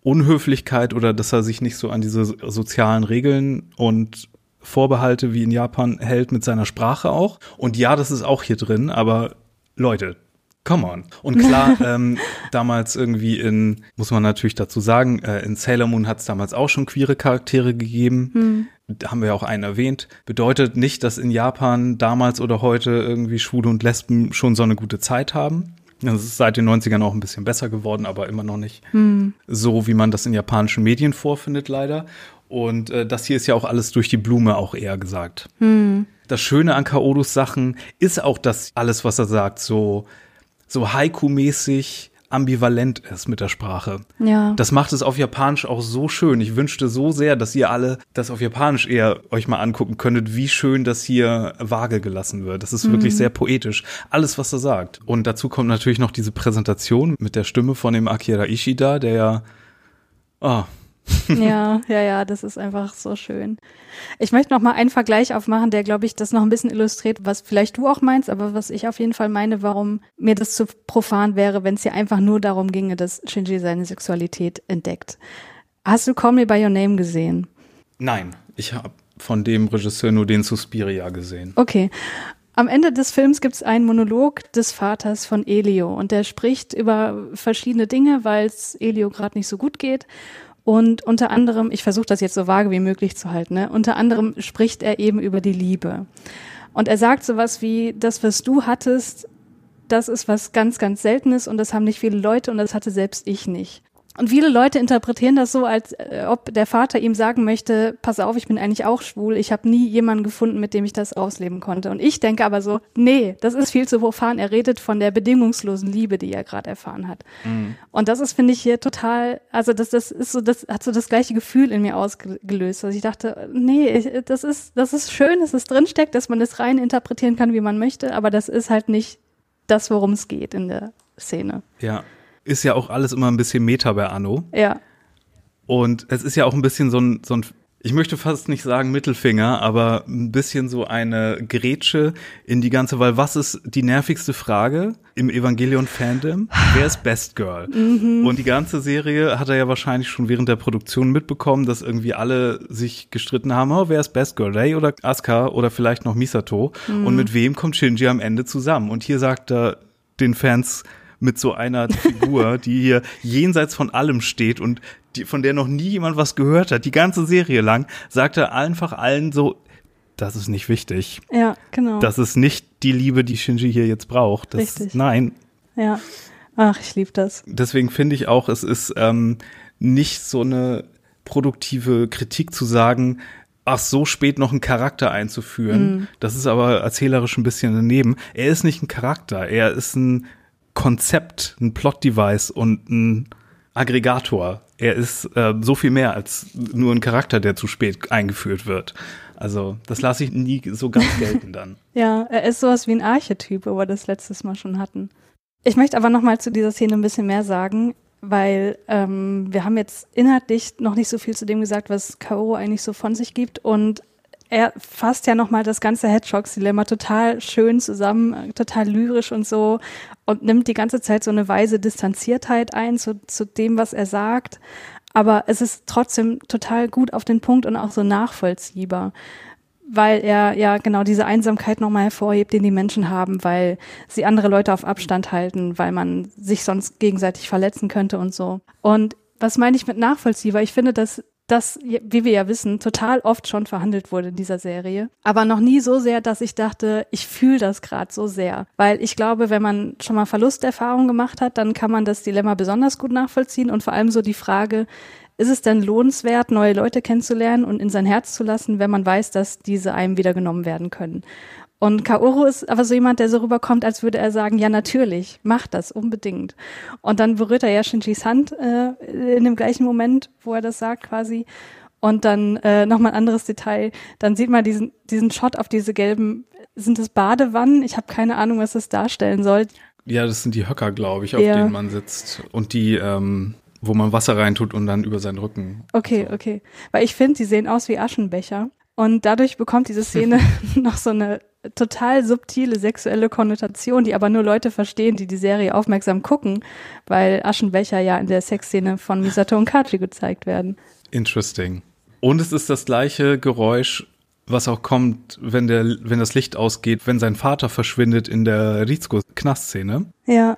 Unhöflichkeit oder dass er sich nicht so an diese sozialen Regeln und Vorbehalte wie in Japan hält mit seiner Sprache auch. Und ja, das ist auch hier drin, aber Leute, Come on. Und klar, ähm, damals irgendwie in, muss man natürlich dazu sagen, äh, in Sailor Moon hat es damals auch schon queere Charaktere gegeben. Hm. Da haben wir ja auch einen erwähnt. Bedeutet nicht, dass in Japan damals oder heute irgendwie Schwule und Lesben schon so eine gute Zeit haben. Das ist seit den 90ern auch ein bisschen besser geworden, aber immer noch nicht hm. so, wie man das in japanischen Medien vorfindet, leider. Und äh, das hier ist ja auch alles durch die Blume auch eher gesagt. Hm. Das Schöne an Kaodos Sachen ist auch, dass alles, was er sagt, so so Haiku-mäßig ambivalent ist mit der Sprache. Ja. Das macht es auf Japanisch auch so schön. Ich wünschte so sehr, dass ihr alle das auf Japanisch eher euch mal angucken könntet, wie schön das hier vage gelassen wird. Das ist mhm. wirklich sehr poetisch. Alles, was er sagt. Und dazu kommt natürlich noch diese Präsentation mit der Stimme von dem Akira Ishida, der ja, oh, ja, ja, ja, das ist einfach so schön. Ich möchte noch mal einen Vergleich aufmachen, der, glaube ich, das noch ein bisschen illustriert, was vielleicht du auch meinst, aber was ich auf jeden Fall meine, warum mir das zu profan wäre, wenn es hier einfach nur darum ginge, dass Shinji seine Sexualität entdeckt. Hast du Call Me By Your Name gesehen? Nein, ich habe von dem Regisseur nur den Suspiria gesehen. Okay. Am Ende des Films gibt es einen Monolog des Vaters von Elio und der spricht über verschiedene Dinge, weil es Elio gerade nicht so gut geht. Und unter anderem, ich versuche das jetzt so vage wie möglich zu halten, ne? unter anderem spricht er eben über die Liebe. Und er sagt sowas wie, das, was du hattest, das ist was ganz, ganz Seltenes und das haben nicht viele Leute und das hatte selbst ich nicht. Und viele Leute interpretieren das so, als äh, ob der Vater ihm sagen möchte, pass auf, ich bin eigentlich auch schwul, ich habe nie jemanden gefunden, mit dem ich das ausleben konnte. Und ich denke aber so, nee, das ist viel zu profan. Er redet von der bedingungslosen Liebe, die er gerade erfahren hat. Mhm. Und das ist, finde ich, hier total, also das, das ist so, das hat so das gleiche Gefühl in mir ausgelöst. Also ich dachte, nee, das ist, das ist schön, dass es drinsteckt, dass man es rein interpretieren kann, wie man möchte, aber das ist halt nicht das, worum es geht in der Szene. Ja, ist ja auch alles immer ein bisschen Meta bei Anno. Ja. Und es ist ja auch ein bisschen so ein, so ein ich möchte fast nicht sagen Mittelfinger, aber ein bisschen so eine Grätsche in die ganze, weil was ist die nervigste Frage im Evangelion-Fandom? Wer ist Best Girl? Mhm. Und die ganze Serie hat er ja wahrscheinlich schon während der Produktion mitbekommen, dass irgendwie alle sich gestritten haben, oh, wer ist Best Girl? Rei oder Asuka oder vielleicht noch Misato? Mhm. Und mit wem kommt Shinji am Ende zusammen? Und hier sagt er den Fans, mit so einer Figur, die hier jenseits von allem steht und die, von der noch nie jemand was gehört hat, die ganze Serie lang, sagt er einfach allen so, das ist nicht wichtig. Ja, genau. Das ist nicht die Liebe, die Shinji hier jetzt braucht. Das, Richtig. Nein. Ja. Ach, ich liebe das. Deswegen finde ich auch, es ist ähm, nicht so eine produktive Kritik zu sagen, ach, so spät noch einen Charakter einzuführen. Mm. Das ist aber erzählerisch ein bisschen daneben. Er ist nicht ein Charakter, er ist ein Konzept, ein Plot-Device und ein Aggregator. Er ist äh, so viel mehr als nur ein Charakter, der zu spät eingeführt wird. Also das lasse ich nie so ganz gelten dann. ja, er ist sowas wie ein Archetyp, wo wir das letztes Mal schon hatten. Ich möchte aber noch mal zu dieser Szene ein bisschen mehr sagen, weil ähm, wir haben jetzt inhaltlich noch nicht so viel zu dem gesagt, was Kaoru eigentlich so von sich gibt und er fasst ja nochmal das ganze Hedgehogs-Dilemma total schön zusammen, total lyrisch und so und nimmt die ganze Zeit so eine weise Distanziertheit ein zu, zu dem, was er sagt. Aber es ist trotzdem total gut auf den Punkt und auch so nachvollziehbar, weil er ja genau diese Einsamkeit nochmal hervorhebt, den die Menschen haben, weil sie andere Leute auf Abstand halten, weil man sich sonst gegenseitig verletzen könnte und so. Und was meine ich mit nachvollziehbar? Ich finde, dass das, wie wir ja wissen, total oft schon verhandelt wurde in dieser Serie. Aber noch nie so sehr, dass ich dachte, ich fühle das gerade so sehr. Weil ich glaube, wenn man schon mal Verlusterfahrung gemacht hat, dann kann man das Dilemma besonders gut nachvollziehen und vor allem so die Frage, ist es denn lohnenswert, neue Leute kennenzulernen und in sein Herz zu lassen, wenn man weiß, dass diese einem wieder genommen werden können? Und Kaoru ist aber so jemand, der so rüberkommt, als würde er sagen, ja natürlich, mach das unbedingt. Und dann berührt er ja Shinjis Hand äh, in dem gleichen Moment, wo er das sagt quasi. Und dann äh, nochmal ein anderes Detail. Dann sieht man diesen, diesen Shot auf diese gelben, sind das Badewannen? Ich habe keine Ahnung, was das darstellen soll. Ja, das sind die Höcker, glaube ich, auf ja. denen man sitzt. Und die, ähm, wo man Wasser reintut und dann über seinen Rücken. Okay, so. okay. Weil ich finde, die sehen aus wie Aschenbecher. Und dadurch bekommt diese Szene noch so eine total subtile sexuelle Konnotation, die aber nur Leute verstehen, die die Serie aufmerksam gucken, weil Aschenbecher ja in der Sexszene von Misato und Kachi gezeigt werden. Interesting. Und es ist das gleiche Geräusch, was auch kommt, wenn der, wenn das Licht ausgeht, wenn sein Vater verschwindet in der Rizko-Knastszene. Ja.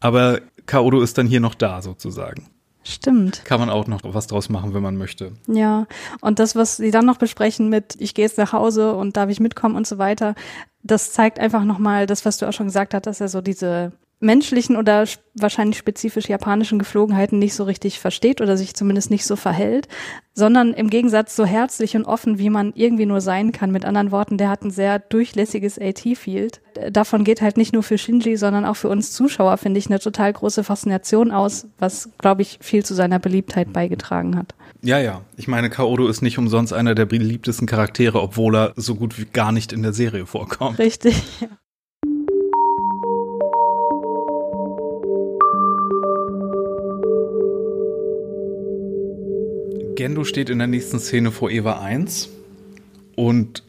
Aber Kaodo ist dann hier noch da, sozusagen. Stimmt. Kann man auch noch was draus machen, wenn man möchte. Ja, und das, was Sie dann noch besprechen mit, ich gehe jetzt nach Hause und darf ich mitkommen und so weiter, das zeigt einfach nochmal das, was du auch schon gesagt hast, dass er so diese menschlichen oder wahrscheinlich spezifisch japanischen Geflogenheiten nicht so richtig versteht oder sich zumindest nicht so verhält, sondern im Gegensatz so herzlich und offen, wie man irgendwie nur sein kann. Mit anderen Worten, der hat ein sehr durchlässiges AT-Field. Davon geht halt nicht nur für Shinji, sondern auch für uns Zuschauer, finde ich, eine total große Faszination aus, was, glaube ich, viel zu seiner Beliebtheit beigetragen hat. Ja, ja. Ich meine, Kaodo ist nicht umsonst einer der beliebtesten Charaktere, obwohl er so gut wie gar nicht in der Serie vorkommt. Richtig, ja. Gendo steht in der nächsten Szene vor Eva 1 und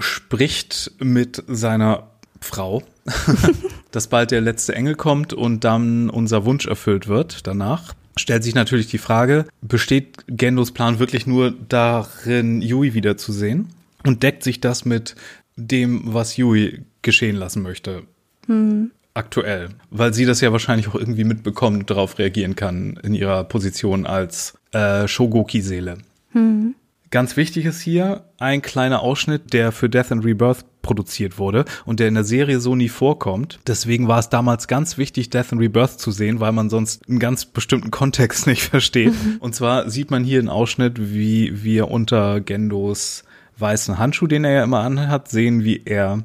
spricht mit seiner Frau, dass bald der letzte Engel kommt und dann unser Wunsch erfüllt wird danach. Stellt sich natürlich die Frage, besteht Gendos Plan wirklich nur darin, Yui wiederzusehen? Und deckt sich das mit dem, was Yui geschehen lassen möchte? Hm aktuell, weil sie das ja wahrscheinlich auch irgendwie mitbekommen und darauf reagieren kann in ihrer Position als äh, Shogoki-Seele. Hm. Ganz wichtig ist hier ein kleiner Ausschnitt, der für Death and Rebirth produziert wurde und der in der Serie so nie vorkommt. Deswegen war es damals ganz wichtig, Death and Rebirth zu sehen, weil man sonst einen ganz bestimmten Kontext nicht versteht. Mhm. Und zwar sieht man hier einen Ausschnitt, wie wir unter Gendos weißen Handschuh, den er ja immer anhat, sehen, wie er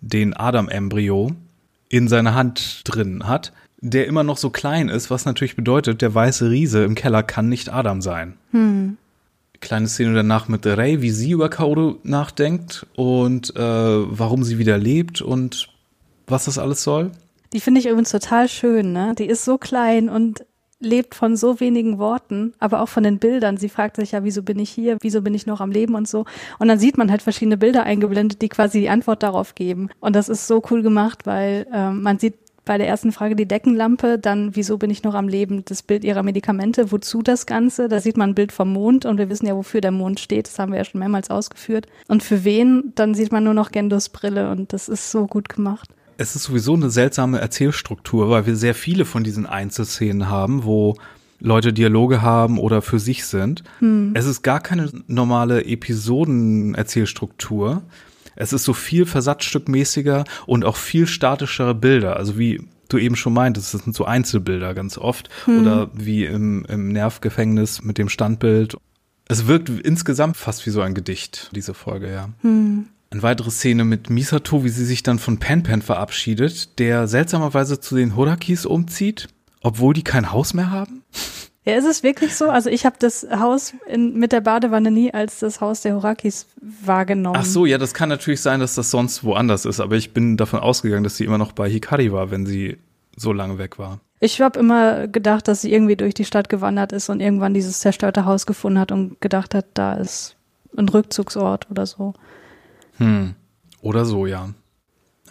den Adam-Embryo in seiner Hand drin hat, der immer noch so klein ist, was natürlich bedeutet, der weiße Riese im Keller kann nicht Adam sein. Hm. Kleine Szene danach mit Rey, wie sie über Kaoru nachdenkt und äh, warum sie wieder lebt und was das alles soll. Die finde ich übrigens total schön, ne? Die ist so klein und lebt von so wenigen Worten, aber auch von den Bildern. Sie fragt sich ja, wieso bin ich hier, wieso bin ich noch am Leben und so. Und dann sieht man halt verschiedene Bilder eingeblendet, die quasi die Antwort darauf geben. Und das ist so cool gemacht, weil ähm, man sieht bei der ersten Frage die Deckenlampe, dann wieso bin ich noch am Leben, das Bild ihrer Medikamente, wozu das Ganze, da sieht man ein Bild vom Mond und wir wissen ja, wofür der Mond steht, das haben wir ja schon mehrmals ausgeführt. Und für wen, dann sieht man nur noch Gendos Brille und das ist so gut gemacht. Es ist sowieso eine seltsame Erzählstruktur, weil wir sehr viele von diesen Einzelszenen haben, wo Leute Dialoge haben oder für sich sind. Hm. Es ist gar keine normale Episodenerzählstruktur. Es ist so viel versatzstückmäßiger und auch viel statischere Bilder. Also wie du eben schon meintest, das sind so Einzelbilder ganz oft. Hm. Oder wie im, im Nervgefängnis mit dem Standbild. Es wirkt insgesamt fast wie so ein Gedicht, diese Folge, ja. Hm. Eine weitere Szene mit Misato, wie sie sich dann von Pan Pan verabschiedet, der seltsamerweise zu den Hodakis umzieht, obwohl die kein Haus mehr haben. Ja, ist es wirklich so? Also ich habe das Haus in, mit der Badewanne nie als das Haus der Horakis wahrgenommen. Ach so, ja, das kann natürlich sein, dass das sonst woanders ist, aber ich bin davon ausgegangen, dass sie immer noch bei Hikari war, wenn sie so lange weg war. Ich habe immer gedacht, dass sie irgendwie durch die Stadt gewandert ist und irgendwann dieses zerstörte Haus gefunden hat und gedacht hat, da ist ein Rückzugsort oder so. Hm. Oder so, ja.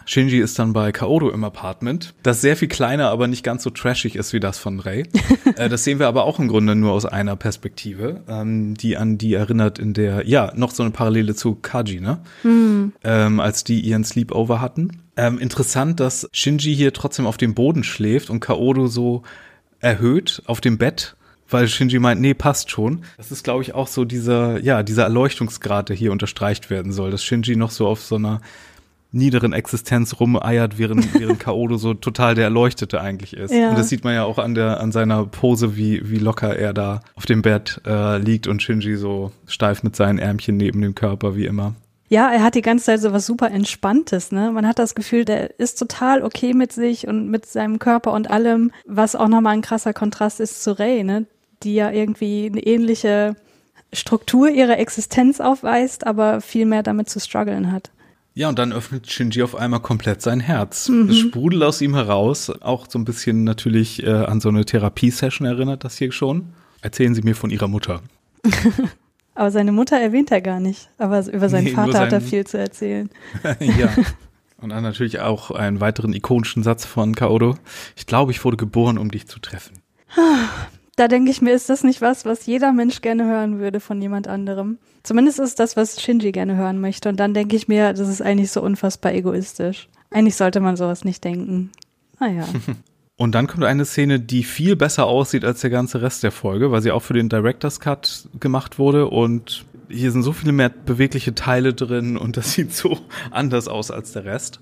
Shinji ist dann bei Kaoru im Apartment, das sehr viel kleiner, aber nicht ganz so trashig ist wie das von Rei. äh, das sehen wir aber auch im Grunde nur aus einer Perspektive, ähm, die an die erinnert in der, ja, noch so eine Parallele zu Kaji, ne? Mhm. Ähm, als die ihren Sleepover hatten. Ähm, interessant, dass Shinji hier trotzdem auf dem Boden schläft und Kaoru so erhöht auf dem Bett weil Shinji meint, nee, passt schon. Das ist, glaube ich, auch so dieser, ja, dieser Erleuchtungsgrad, der hier unterstreicht werden soll, dass Shinji noch so auf so einer niederen Existenz rumeiert, während, während Kaodo so total der Erleuchtete eigentlich ist. Ja. Und das sieht man ja auch an der, an seiner Pose, wie, wie locker er da auf dem Bett äh, liegt und Shinji so steif mit seinen Ärmchen neben dem Körper, wie immer. Ja, er hat die ganze Zeit so was super Entspanntes, ne? Man hat das Gefühl, der ist total okay mit sich und mit seinem Körper und allem, was auch nochmal ein krasser Kontrast ist zu Ray, ne? Die ja irgendwie eine ähnliche Struktur ihrer Existenz aufweist, aber viel mehr damit zu strugglen hat. Ja, und dann öffnet Shinji auf einmal komplett sein Herz. Mhm. Es sprudelt aus ihm heraus, auch so ein bisschen natürlich äh, an so eine Therapiesession erinnert das hier schon. Erzählen Sie mir von Ihrer Mutter. aber seine Mutter erwähnt er gar nicht. Aber über seinen nee, Vater sein... hat er viel zu erzählen. ja. Und dann natürlich auch einen weiteren ikonischen Satz von Kaodo. Ich glaube, ich wurde geboren, um dich zu treffen. Da denke ich mir, ist das nicht was, was jeder Mensch gerne hören würde von jemand anderem? Zumindest ist das, was Shinji gerne hören möchte. Und dann denke ich mir, das ist eigentlich so unfassbar egoistisch. Eigentlich sollte man sowas nicht denken. Naja. Und dann kommt eine Szene, die viel besser aussieht als der ganze Rest der Folge, weil sie auch für den Director's Cut gemacht wurde und hier sind so viele mehr bewegliche Teile drin und das sieht so anders aus als der Rest.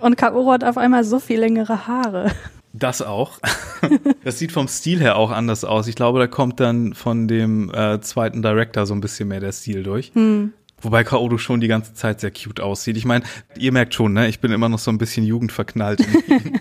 Und Kaoru hat auf einmal so viel längere Haare. Das auch. das sieht vom Stil her auch anders aus. Ich glaube, da kommt dann von dem äh, zweiten Director so ein bisschen mehr der Stil durch. Hm. Wobei Kaoru schon die ganze Zeit sehr cute aussieht. Ich meine, ihr merkt schon, ne? Ich bin immer noch so ein bisschen jugendverknallt.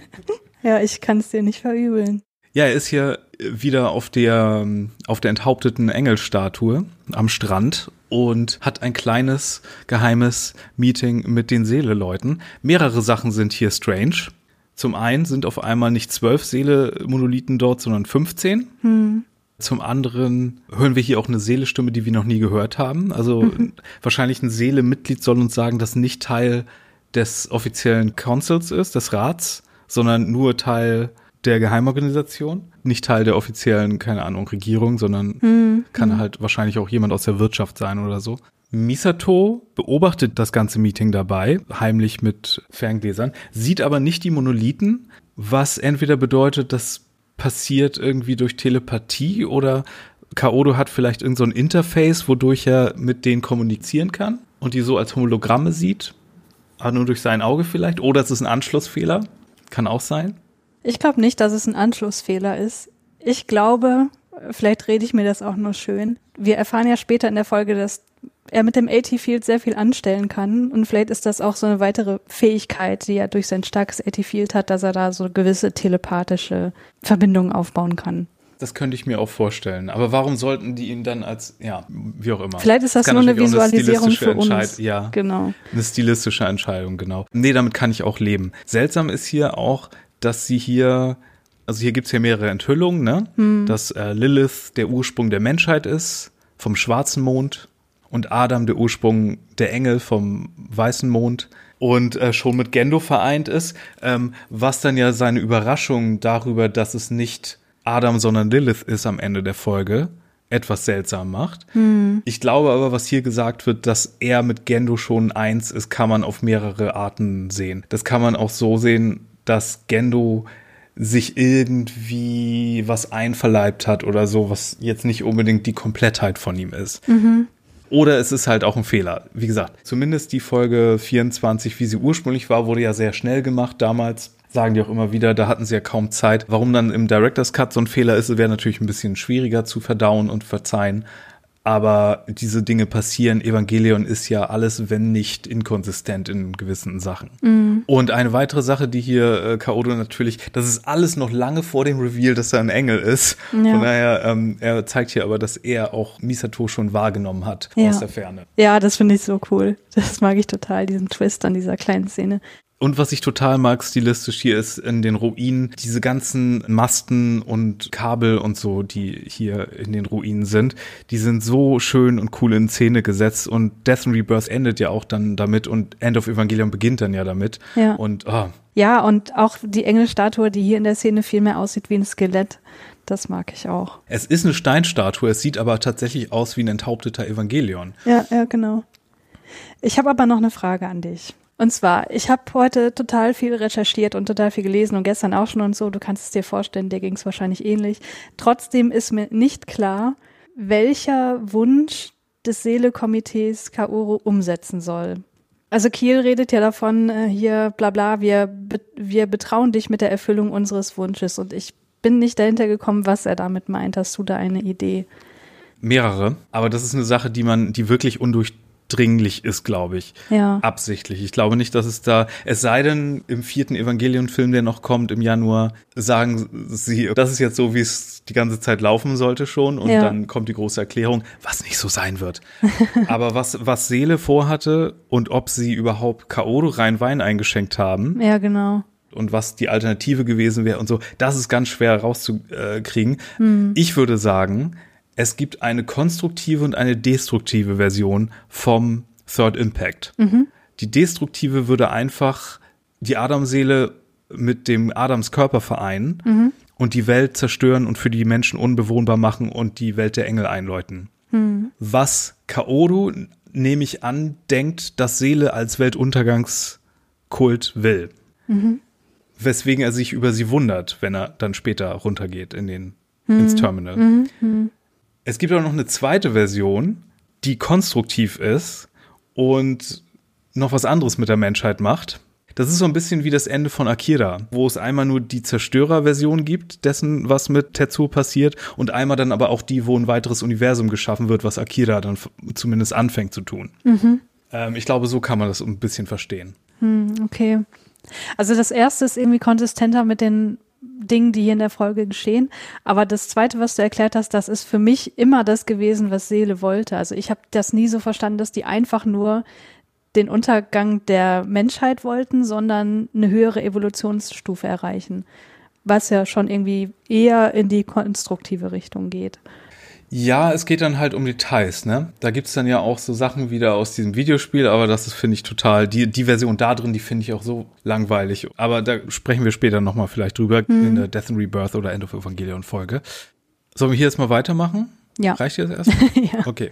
ja, ich kann es dir nicht verübeln. Ja, er ist hier wieder auf der, auf der enthaupteten Engelstatue am Strand und hat ein kleines geheimes Meeting mit den Seeleleuten. Mehrere Sachen sind hier strange. Zum einen sind auf einmal nicht zwölf Seele-Monolithen dort, sondern 15. Hm. Zum anderen hören wir hier auch eine Seelestimme, die wir noch nie gehört haben. Also mhm. wahrscheinlich ein Seele-Mitglied soll uns sagen, dass nicht Teil des offiziellen Councils ist, des Rats, sondern nur Teil der Geheimorganisation. Nicht Teil der offiziellen, keine Ahnung, Regierung, sondern mhm. kann hm. halt wahrscheinlich auch jemand aus der Wirtschaft sein oder so. Misato beobachtet das ganze Meeting dabei, heimlich mit Ferngläsern, sieht aber nicht die Monolithen, was entweder bedeutet, das passiert irgendwie durch Telepathie oder Kaodo hat vielleicht irgendein so Interface, wodurch er mit denen kommunizieren kann und die so als Hologramme sieht, aber nur durch sein Auge vielleicht, oder es ist ein Anschlussfehler, kann auch sein. Ich glaube nicht, dass es ein Anschlussfehler ist. Ich glaube, vielleicht rede ich mir das auch nur schön. Wir erfahren ja später in der Folge, dass er mit dem AT-Field sehr viel anstellen kann. Und vielleicht ist das auch so eine weitere Fähigkeit, die er durch sein starkes AT-Field hat, dass er da so gewisse telepathische Verbindungen aufbauen kann. Das könnte ich mir auch vorstellen. Aber warum sollten die ihn dann als, ja, wie auch immer. Vielleicht ist das, das nur eine Visualisierung eine für uns. Ja, genau. Eine stilistische Entscheidung, genau. Nee, damit kann ich auch leben. Seltsam ist hier auch, dass sie hier, also hier gibt's ja mehrere Enthüllungen, ne? Hm. Dass äh, Lilith der Ursprung der Menschheit ist, vom schwarzen Mond und Adam der Ursprung der Engel vom weißen Mond und äh, schon mit Gendo vereint ist, ähm, was dann ja seine Überraschung darüber, dass es nicht Adam, sondern Lilith ist am Ende der Folge, etwas seltsam macht. Ich glaube aber, was hier gesagt wird, dass er mit Gendo schon eins ist, kann man auf mehrere Arten sehen. Das kann man auch so sehen, dass Gendo sich irgendwie was einverleibt hat oder so, was jetzt nicht unbedingt die Komplettheit von ihm ist. Oder es ist halt auch ein Fehler. Wie gesagt, zumindest die Folge 24, wie sie ursprünglich war, wurde ja sehr schnell gemacht damals. Sagen die auch immer wieder, da hatten sie ja kaum Zeit. Warum dann im Director's Cut so ein Fehler ist, wäre natürlich ein bisschen schwieriger zu verdauen und verzeihen. Aber diese Dinge passieren. Evangelion ist ja alles, wenn nicht inkonsistent in gewissen Sachen. Und eine weitere Sache, die hier äh, Kaodo natürlich, das ist alles noch lange vor dem Reveal, dass er ein Engel ist. Ja. Von daher, ähm, er zeigt hier aber, dass er auch Misato schon wahrgenommen hat Ja. aus der Ferne. Ja, das finde ich so cool. Das mag ich total, diesen Twist an dieser kleinen Szene. Und was ich total mag stilistisch hier ist in den Ruinen diese ganzen Masten und Kabel und so, die hier in den Ruinen sind, die sind so schön und cool in Szene gesetzt und Death and Rebirth endet ja auch dann damit und End of Evangelion beginnt dann ja damit. Ja. Und ah, Ja, und auch die Engelstatue, die hier in der Szene viel mehr aussieht wie ein Skelett. Das mag ich auch. es ist eine Steinstatue, es sieht aber tatsächlich aus wie ein enthaupteter Evangelion. Ja, ja, genau. Ich habe aber noch eine Frage an dich. Und zwar, ich habe heute total viel recherchiert und total viel gelesen und gestern auch schon und so. Du kannst es dir vorstellen, dir ging es wahrscheinlich ähnlich. Trotzdem ist mir nicht klar, welcher Wunsch des Seelekomitees Kaoru umsetzen soll. Also Kiel redet ja davon, äh, hier bla bla, wir, wir betrauen dich mit der Erfüllung unseres Wunsches. Und ich bin nicht dahinter gekommen, was er damit meint. Hast du da eine Idee? Mehrere, aber das ist eine Sache, die man, die wirklich undurchdringlich ist, glaube ich. Ja. Absichtlich. Ich glaube nicht, dass es da, es sei denn, im vierten Evangelion-Film, der noch kommt im Januar, sagen sie, das ist jetzt so, wie es die ganze Zeit laufen sollte schon. Und Ja. dann kommt die große Erklärung, was nicht so sein wird. Aber was, was Seele vorhatte und ob sie überhaupt Kaoru rein Wein eingeschenkt haben Ja, genau. und was die Alternative gewesen wäre und so, das ist ganz schwer rauszukriegen. Ich würde sagen, es gibt eine konstruktive und eine destruktive Version vom Third Impact. Die destruktive würde einfach die Adamseele mit dem Adams Körper vereinen und die Welt zerstören und für die Menschen unbewohnbar machen und die Welt der Engel einläuten. Was Kaoru, nehme ich an, denkt, dass Seele als Weltuntergangskult will. Weswegen er sich über sie wundert, wenn er dann später runtergeht in den, ins Terminal. Es gibt auch noch eine zweite Version, die konstruktiv ist und noch was anderes mit der Menschheit macht. Das ist so ein bisschen wie das Ende von Akira, wo es einmal nur die Zerstörerversion gibt dessen, was mit Tetsuo passiert und einmal dann aber auch die, wo ein weiteres Universum geschaffen wird, was Akira dann zumindest anfängt zu tun. Ähm, ich glaube, so kann man das ein bisschen verstehen. Okay. Also das erste ist irgendwie konsistenter mit den Dingen, die hier in der Folge geschehen. Aber das zweite, was du erklärt hast, das ist für mich immer das gewesen, was Seele wollte. Also ich habe das nie so verstanden, dass die einfach nur den Untergang der Menschheit wollten, sondern eine höhere Evolutionsstufe erreichen. Was ja schon irgendwie eher in die konstruktive Richtung geht. Ja, es geht dann halt um Details, ne? Da gibt's dann ja auch so Sachen wieder aus diesem Videospiel, aber das ist, finde ich, total, die, die Version da drin, die finde ich auch so langweilig. Aber da sprechen wir später nochmal vielleicht drüber in der Death and Rebirth oder End of Evangelion Folge. Sollen wir hier jetzt mal weitermachen? Ja. Reicht dir das erstmal? ja. Okay.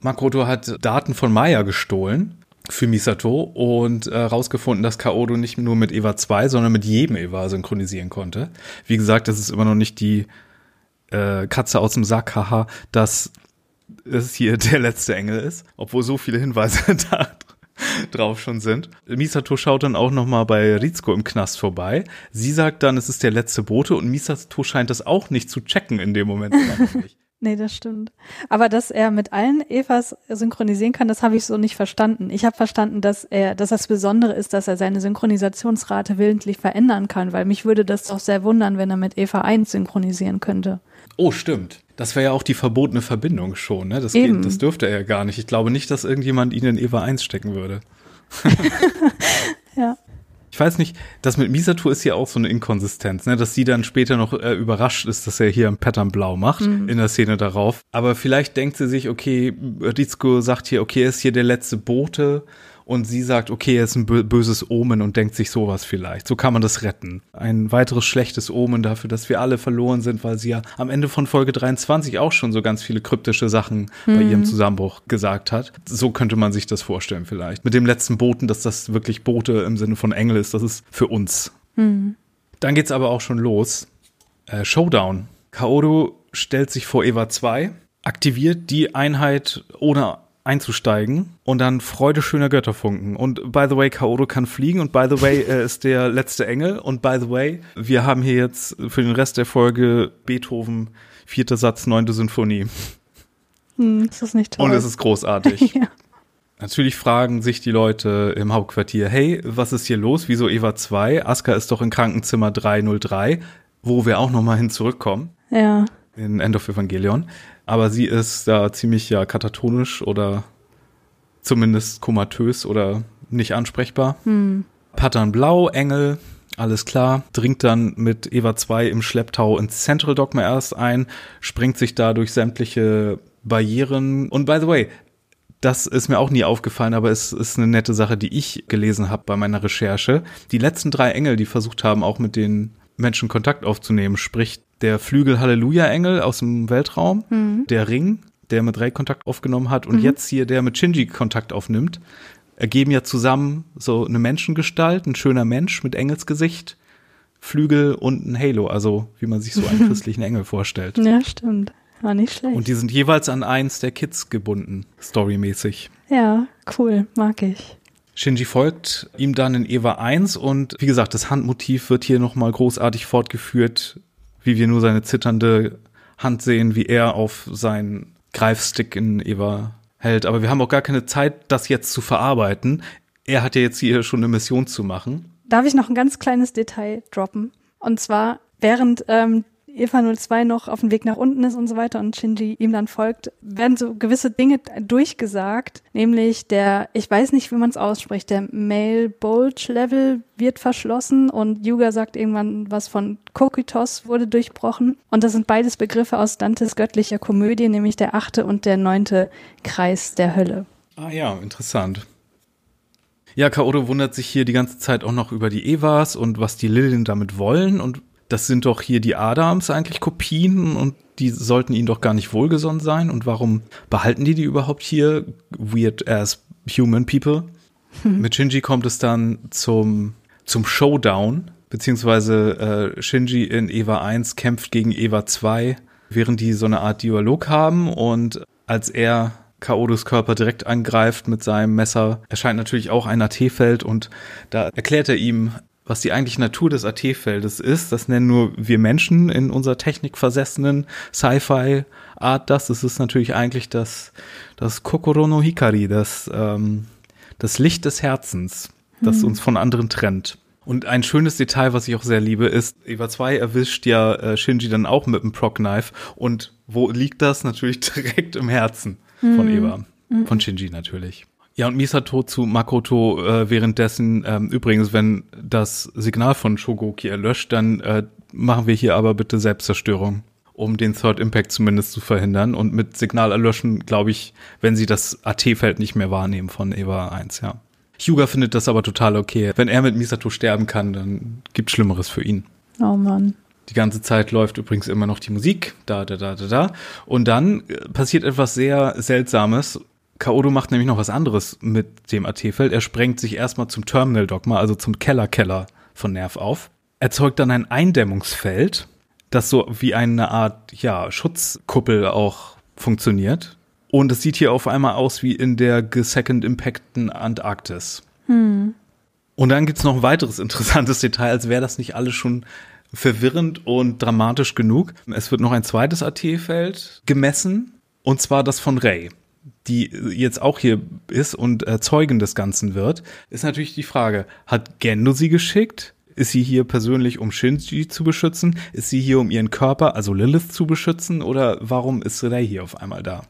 Makoto hat Daten von Maya gestohlen für Misato und äh, rausgefunden, dass Kaodo nicht nur mit Eva 2, sondern mit jedem Eva synchronisieren konnte. Wie gesagt, das ist immer noch nicht die äh, Katze aus dem Sack, haha, dass es hier der letzte Engel ist, obwohl so viele Hinweise da drauf schon sind. Misato schaut dann auch noch mal bei Rizko im Knast vorbei. Sie sagt dann, es ist der letzte Bote und Misato scheint das auch nicht zu checken in dem Moment. Nee, das stimmt. Aber dass er mit allen Evas synchronisieren kann, das habe ich so nicht verstanden. Ich habe verstanden, dass er, dass das Besondere ist, dass er seine Synchronisationsrate willentlich verändern kann, weil mich würde das doch sehr wundern, wenn er mit Eva 1 synchronisieren könnte. Oh, stimmt. Das wäre ja auch die verbotene Verbindung schon, ne? Das, geht, das dürfte er ja gar nicht. Ich glaube nicht, dass irgendjemand ihn in Eva 1 stecken würde. Ja. Ich weiß nicht, das mit Misato ist ja auch so eine Inkonsistenz, ne? dass sie dann später noch äh, überrascht ist, dass er hier ein Pattern blau macht mhm. in der Szene darauf. Aber vielleicht denkt sie sich, okay, Rizko sagt hier, okay, er ist hier der letzte Bote und sie sagt, okay, er ist ein böses Omen und denkt sich sowas vielleicht. So kann man das retten. Ein weiteres schlechtes Omen dafür, dass wir alle verloren sind, weil sie ja am Ende von Folge 23 auch schon so ganz viele kryptische Sachen mhm. bei ihrem Zusammenbruch gesagt hat. So könnte man sich das vorstellen vielleicht. Mit dem letzten Boten, dass das wirklich Bote im Sinne von Engel ist, das ist für uns. Mhm. Dann geht's aber auch schon los. Äh, Showdown. Kaoru stellt sich vor Eva 2, aktiviert die Einheit ohne einzusteigen und dann Freude schöner Götterfunken. Und by the way, Kaoru kann fliegen und by the way, er ist der letzte Engel und by the way, wir haben hier jetzt für den Rest der Folge Beethoven, vierter Satz, neunte Sinfonie. Hm, ist das nicht toll? Und es ist großartig. ja. Natürlich fragen sich die Leute im Hauptquartier, hey, was ist hier los? Wieso Eva 2? Aska ist doch in Krankenzimmer 303, wo wir auch nochmal hin zurückkommen. Ja. In End of Evangelion aber sie ist da ziemlich ja katatonisch oder zumindest komatös oder nicht ansprechbar. Hm. Pattern Blau, Engel, alles klar, dringt dann mit Eva 2 im Schlepptau ins Central Dogma erst ein, springt sich da durch sämtliche Barrieren. Und by the way, das ist mir auch nie aufgefallen, aber es ist eine nette Sache, die ich gelesen habe bei meiner Recherche. Die letzten drei Engel, die versucht haben, auch mit den Menschen Kontakt aufzunehmen, sprich der Flügel Halleluja-Engel aus dem Weltraum, mhm. der Ring, der mit Rey Kontakt aufgenommen hat und mhm. jetzt hier der mit Shinji Kontakt aufnimmt, ergeben ja zusammen so eine Menschengestalt, ein schöner Mensch mit Engelsgesicht, Flügel und ein Halo, also wie man sich so einen christlichen Engel vorstellt. Ja, stimmt. War nicht schlecht. Und die sind jeweils an eins der Kids gebunden, storymäßig. Ja, cool, mag ich. Shinji folgt ihm dann in Eva 1 und wie gesagt, das Handmotiv wird hier nochmal großartig fortgeführt wie wir nur seine zitternde Hand sehen, wie er auf seinen Greifstick in Eva hält. Aber wir haben auch gar keine Zeit, das jetzt zu verarbeiten. Er hat ja jetzt hier schon eine Mission zu machen. Darf ich noch ein ganz kleines Detail droppen? Und zwar, während ähm, Eva 02 noch auf dem Weg nach unten ist und so weiter und Shinji ihm dann folgt, werden so gewisse Dinge durchgesagt, nämlich der, ich weiß nicht, wie man es ausspricht, der Male Bulge Level wird verschlossen und Yuga sagt irgendwann was von Kokitos wurde durchbrochen und das sind beides Begriffe aus Dantes göttlicher Komödie, nämlich der achte und der neunte Kreis der Hölle. Ah ja, interessant. Ja, Kaoru wundert sich hier die ganze Zeit auch noch über die Evas und was die Lilien damit wollen und das sind doch hier die Adams eigentlich Kopien und die sollten ihnen doch gar nicht wohlgesonnen sein. Und warum behalten die die überhaupt hier? Weird as human people. Mit Shinji kommt es dann zum, zum Showdown, beziehungsweise äh, Shinji in Eva 1 kämpft gegen Eva 2, während die so eine Art Dialog haben und als er Kaodos Körper direkt angreift mit seinem Messer, erscheint natürlich auch ein AT-Feld und da erklärt er ihm, was die eigentliche Natur des AT-Feldes ist. Das nennen nur wir Menschen in unserer technikversessenen Sci-Fi-Art das. Es ist natürlich eigentlich das, das Kokoro no Hikari, das, ähm, das Licht des Herzens, das hm. uns von anderen trennt. Und ein schönes Detail, was ich auch sehr liebe, ist, Eva 2 erwischt ja äh, Shinji dann auch mit einem Proc-Knife. Und wo liegt das? Natürlich direkt im Herzen von hm. Eva. Hm. Von Shinji natürlich. Ja, und Misato zu Makoto äh, währenddessen, ähm, übrigens, wenn das Signal von Shogoki erlöscht, dann äh, machen wir hier aber bitte Selbstzerstörung, um den Third Impact zumindest zu verhindern. Und mit Signal erlöschen, glaube ich, wenn sie das AT-Feld nicht mehr wahrnehmen von Eva 1, ja. Hyuga findet das aber total okay. Wenn er mit Misato sterben kann, dann gibt Schlimmeres für ihn. Oh Mann. Die ganze Zeit läuft übrigens immer noch die Musik, da, da, da, da, da. Und dann äh, passiert etwas sehr Seltsames. Kaodo macht nämlich noch was anderes mit dem AT-Feld. Er sprengt sich erstmal zum Terminal-Dogma, also zum Keller-Keller von Nerv auf, erzeugt dann ein Eindämmungsfeld, das so wie eine Art, ja, Schutzkuppel auch funktioniert. Und es sieht hier auf einmal aus wie in der Second Impacten Antarktis. Hm. Und dann gibt's noch ein weiteres interessantes Detail, als wäre das nicht alles schon verwirrend und dramatisch genug. Es wird noch ein zweites AT-Feld gemessen, und zwar das von Ray die jetzt auch hier ist und äh, Zeugin des Ganzen wird, ist natürlich die Frage, hat Gendo sie geschickt? Ist sie hier persönlich, um Shinji zu beschützen? Ist sie hier, um ihren Körper, also Lilith, zu beschützen? Oder warum ist Rei hier auf einmal da?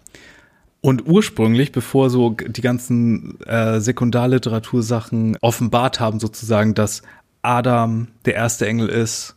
Und ursprünglich, bevor so die ganzen äh, Sekundarliteratursachen offenbart haben, sozusagen, dass Adam der erste Engel ist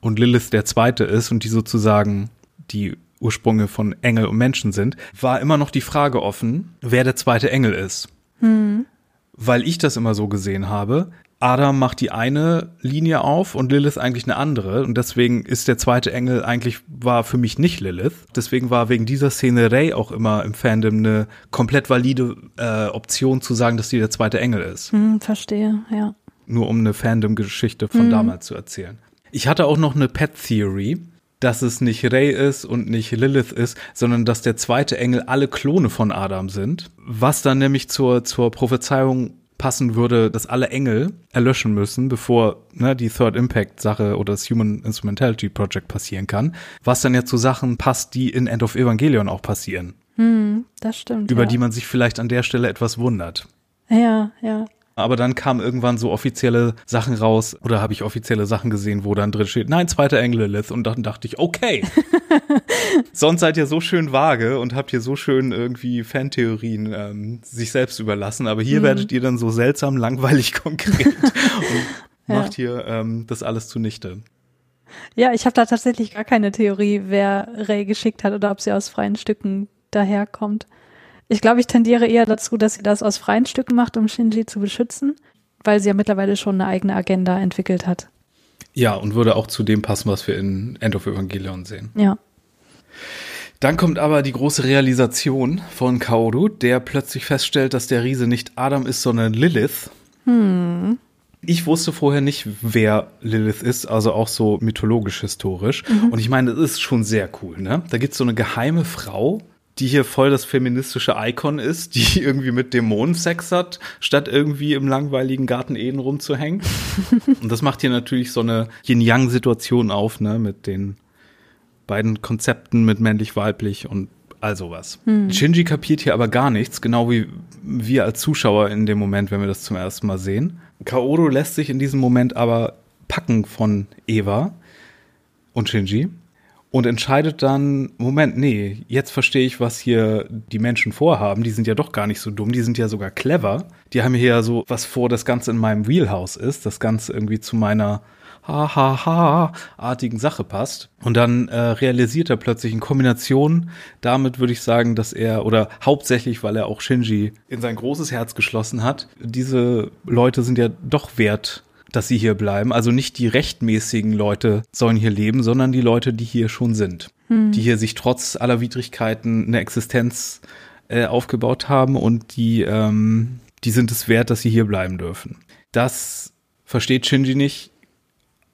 und Lilith der zweite ist und die sozusagen die Ursprünge von Engel und Menschen sind, war immer noch die Frage offen, wer der zweite Engel ist. Hm. Weil ich das immer so gesehen habe, Adam macht die eine Linie auf und Lilith eigentlich eine andere. Und deswegen ist der zweite Engel eigentlich, war für mich nicht Lilith. Deswegen war wegen dieser Szene Ray auch immer im Fandom eine komplett valide äh, Option zu sagen, dass sie der zweite Engel ist. Hm, verstehe, ja. Nur um eine Fandom-Geschichte von hm. damals zu erzählen. Ich hatte auch noch eine Pet Theory, dass es nicht Ray ist und nicht Lilith ist, sondern dass der zweite Engel alle Klone von Adam sind. Was dann nämlich zur, zur Prophezeiung passen würde, dass alle Engel erlöschen müssen, bevor ne, die Third Impact Sache oder das Human Instrumentality Project passieren kann, was dann ja zu Sachen passt, die in End of Evangelion auch passieren. Hm, das stimmt. Über ja. die man sich vielleicht an der Stelle etwas wundert. Ja, ja. Aber dann kamen irgendwann so offizielle Sachen raus oder habe ich offizielle Sachen gesehen, wo dann drin steht, nein, zweiter Engel Lilith. Und dann dachte ich, okay. Sonst seid ihr so schön vage und habt hier so schön irgendwie Fantheorien ähm, sich selbst überlassen. Aber hier mhm. werdet ihr dann so seltsam, langweilig konkret und ja. macht hier ähm, das alles zunichte. Ja, ich habe da tatsächlich gar keine Theorie, wer Ray geschickt hat oder ob sie aus freien Stücken daherkommt. Ich glaube, ich tendiere eher dazu, dass sie das aus freien Stücken macht, um Shinji zu beschützen, weil sie ja mittlerweile schon eine eigene Agenda entwickelt hat. Ja, und würde auch zu dem passen, was wir in End of Evangelion sehen. Ja. Dann kommt aber die große Realisation von Kaoru, der plötzlich feststellt, dass der Riese nicht Adam ist, sondern Lilith. Hm. Ich wusste vorher nicht, wer Lilith ist, also auch so mythologisch historisch. Mhm. Und ich meine, das ist schon sehr cool, ne? Da gibt's so eine geheime Frau, die hier voll das feministische Icon ist, die irgendwie mit Dämonen Sex hat, statt irgendwie im langweiligen Garten Eden rumzuhängen. Und das macht hier natürlich so eine Yin-Yang-Situation auf, ne, mit den beiden Konzepten, mit männlich-weiblich und all sowas. Hm. Shinji kapiert hier aber gar nichts, genau wie wir als Zuschauer in dem Moment, wenn wir das zum ersten Mal sehen. Kaoru lässt sich in diesem Moment aber packen von Eva und Shinji und entscheidet dann, Moment, nee, jetzt verstehe ich, was hier die Menschen vorhaben. Die sind ja doch gar nicht so dumm, die sind ja sogar clever. Die haben hier ja so was vor, das Ganze in meinem Wheelhouse ist, das Ganze irgendwie zu meiner Ha-ha-ha-artigen Sache passt. Und dann äh, realisiert er plötzlich in Kombination damit, würde ich sagen, dass er, oder hauptsächlich, weil er auch Shinji in sein großes Herz geschlossen hat, diese Leute sind ja doch wert, dass sie hier bleiben. Also nicht die rechtmäßigen Leute sollen hier leben, sondern die Leute, die hier schon sind. Hm. Die hier sich trotz aller Widrigkeiten eine Existenz äh, aufgebaut haben und die, ähm, die sind es wert, dass sie hier bleiben dürfen. Das versteht Shinji nicht,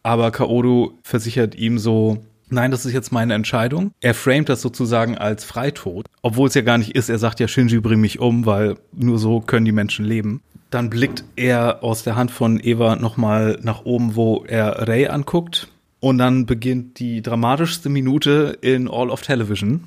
aber Kaoru versichert ihm so, nein, das ist jetzt meine Entscheidung. Er framet das sozusagen als Freitod, obwohl es ja gar nicht ist. Er sagt ja, Shinji, bring mich um, weil nur so können die Menschen leben. Dann blickt er aus der Hand von Eva nochmal nach oben, wo er Ray anguckt. Und dann beginnt die dramatischste Minute in All of Television.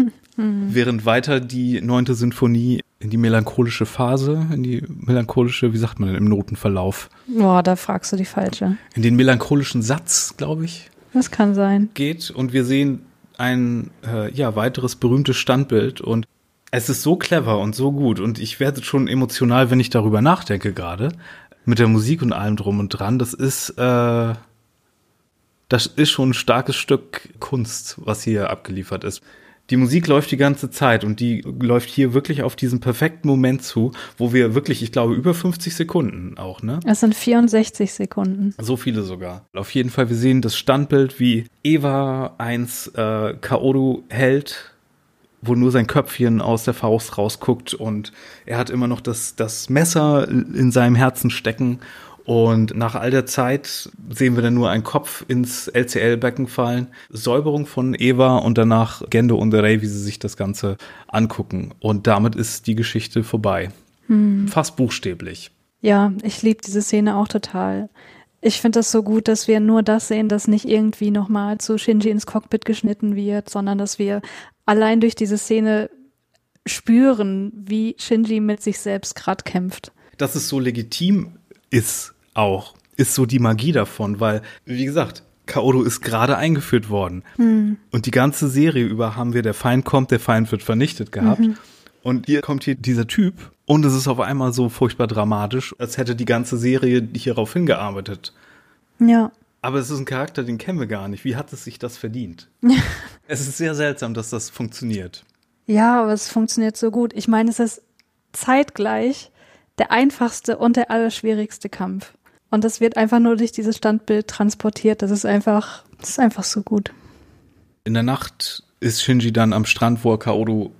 Während weiter die neunte Sinfonie in die melancholische Phase, in die melancholische, wie sagt man denn, im Notenverlauf? Boah, da fragst du die falsche. In den melancholischen Satz, glaube ich. Das kann sein. Geht und wir sehen ein äh, ja weiteres berühmtes Standbild und es ist so clever und so gut und ich werde schon emotional, wenn ich darüber nachdenke gerade. Mit der Musik und allem drum und dran. Das ist, äh, das ist schon ein starkes Stück Kunst, was hier abgeliefert ist. Die Musik läuft die ganze Zeit und die läuft hier wirklich auf diesen perfekten Moment zu, wo wir wirklich, ich glaube, über 50 Sekunden auch, ne? Es sind 64 Sekunden. So viele sogar. Auf jeden Fall, wir sehen das Standbild, wie Eva eins äh, Kaoru hält wo nur sein Köpfchen aus der Faust rausguckt und er hat immer noch das, das Messer in seinem Herzen stecken. Und nach all der Zeit sehen wir dann nur einen Kopf ins LCL-Becken fallen. Säuberung von Eva und danach Gendo und Rey, wie sie sich das Ganze angucken. Und damit ist die Geschichte vorbei. Hm. Fast buchstäblich. Ja, ich liebe diese Szene auch total. Ich finde das so gut, dass wir nur das sehen, dass nicht irgendwie nochmal zu Shinji ins Cockpit geschnitten wird, sondern dass wir allein durch diese Szene spüren, wie Shinji mit sich selbst gerade kämpft. Dass es so legitim ist auch, ist so die Magie davon, weil, wie gesagt, Kaoru ist gerade eingeführt worden. Hm. Und die ganze Serie über haben wir, der Feind kommt, der Feind wird vernichtet gehabt. Mhm. Und hier kommt hier dieser Typ und es ist auf einmal so furchtbar dramatisch, als hätte die ganze Serie hierauf hingearbeitet. Ja. Aber es ist ein Charakter, den kennen wir gar nicht. Wie hat es sich das verdient? es ist sehr seltsam, dass das funktioniert. Ja, aber es funktioniert so gut. Ich meine, es ist zeitgleich der einfachste und der allerschwierigste Kampf. Und das wird einfach nur durch dieses Standbild transportiert. Das ist einfach, das ist einfach so gut. In der Nacht ist Shinji dann am Strand, wo er Kaoru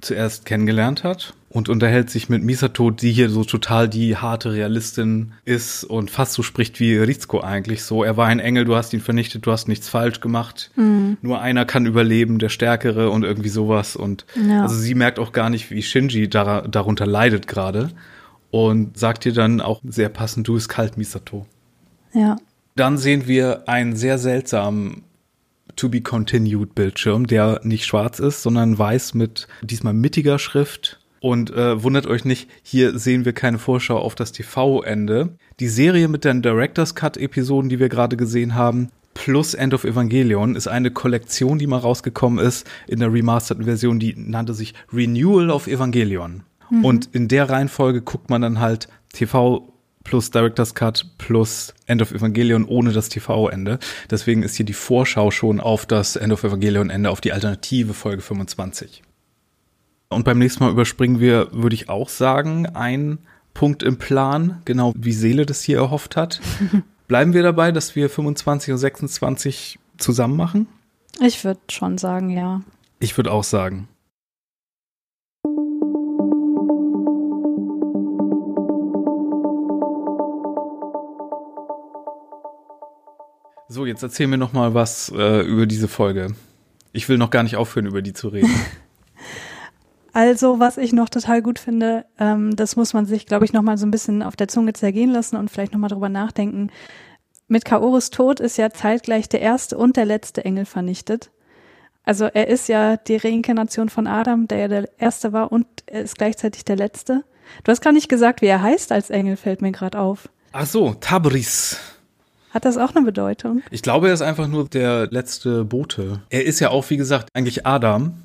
zuerst kennengelernt hat und unterhält sich mit Misato, die hier so total die harte Realistin ist und fast so spricht wie Rizko eigentlich. So, er war ein Engel, du hast ihn vernichtet, du hast nichts falsch gemacht. Mhm. Nur einer kann überleben, der Stärkere und irgendwie sowas. Und ja. also sie merkt auch gar nicht, wie Shinji dar darunter leidet gerade und sagt ihr dann auch sehr passend, du bist kalt, Misato. Ja. Dann sehen wir einen sehr seltsamen To Be Continued Bildschirm, der nicht schwarz ist, sondern weiß mit diesmal mittiger Schrift und äh, wundert euch nicht, hier sehen wir keine Vorschau auf das TV-Ende. Die Serie mit den Director's Cut-Episoden, die wir gerade gesehen haben, plus End of Evangelion ist eine Kollektion, die mal rausgekommen ist in der remasterten Version, die nannte sich Renewal of Evangelion. Mhm. Und in der Reihenfolge guckt man dann halt TV plus Director's Cut plus End of Evangelion ohne das TV-Ende. Deswegen ist hier die Vorschau schon auf das End of Evangelion-Ende, auf die alternative Folge 25. Und beim nächsten Mal überspringen wir, würde ich auch sagen, einen Punkt im Plan, genau wie Seele das hier erhofft hat. Bleiben wir dabei, dass wir 25 und 26 zusammen machen? Ich würde schon sagen, ja. Ich würde auch sagen. So, jetzt erzähl mir noch mal was äh, über diese Folge. Ich will noch gar nicht aufhören, über die zu reden. Also, was ich noch total gut finde, ähm, das muss man sich, glaube ich, noch mal so ein bisschen auf der Zunge zergehen lassen und vielleicht noch mal drüber nachdenken. Mit Kaoris Tod ist ja zeitgleich der erste und der letzte Engel vernichtet. Also er ist ja die Reinkarnation von Adam, der ja der erste war und er ist gleichzeitig der letzte. Du hast gar nicht gesagt, wie er heißt als Engel, fällt mir gerade auf. Ach so, Tabris. Hat das auch eine Bedeutung? Ich glaube, er ist einfach nur der letzte Bote. Er ist ja auch, wie gesagt, eigentlich Adam,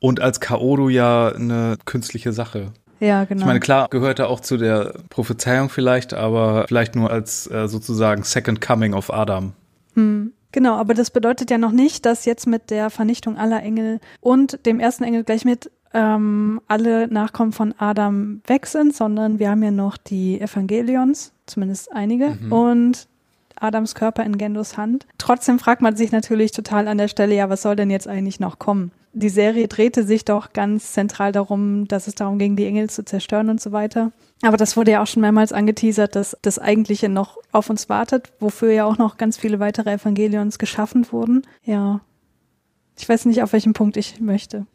und als Kaoru ja eine künstliche Sache. Ja, genau. Ich meine, klar gehört er auch zu der Prophezeiung vielleicht, aber vielleicht nur als äh, sozusagen Second Coming of Adam. Hm. Genau, aber das bedeutet ja noch nicht, dass jetzt mit der Vernichtung aller Engel und dem ersten Engel gleich mit ähm, alle Nachkommen von Adam weg sind, sondern wir haben ja noch die Evangelions, zumindest einige, mhm. und Adams Körper in Gendos Hand. Trotzdem fragt man sich natürlich total an der Stelle, ja, was soll denn jetzt eigentlich noch kommen? Die Serie drehte sich doch ganz zentral darum, dass es darum ging, die Engel zu zerstören und so weiter. Aber das wurde ja auch schon mehrmals angeteasert, dass das Eigentliche noch auf uns wartet, wofür ja auch noch ganz viele weitere Evangelions geschaffen wurden. Ja. Ich weiß nicht, auf welchen Punkt ich möchte.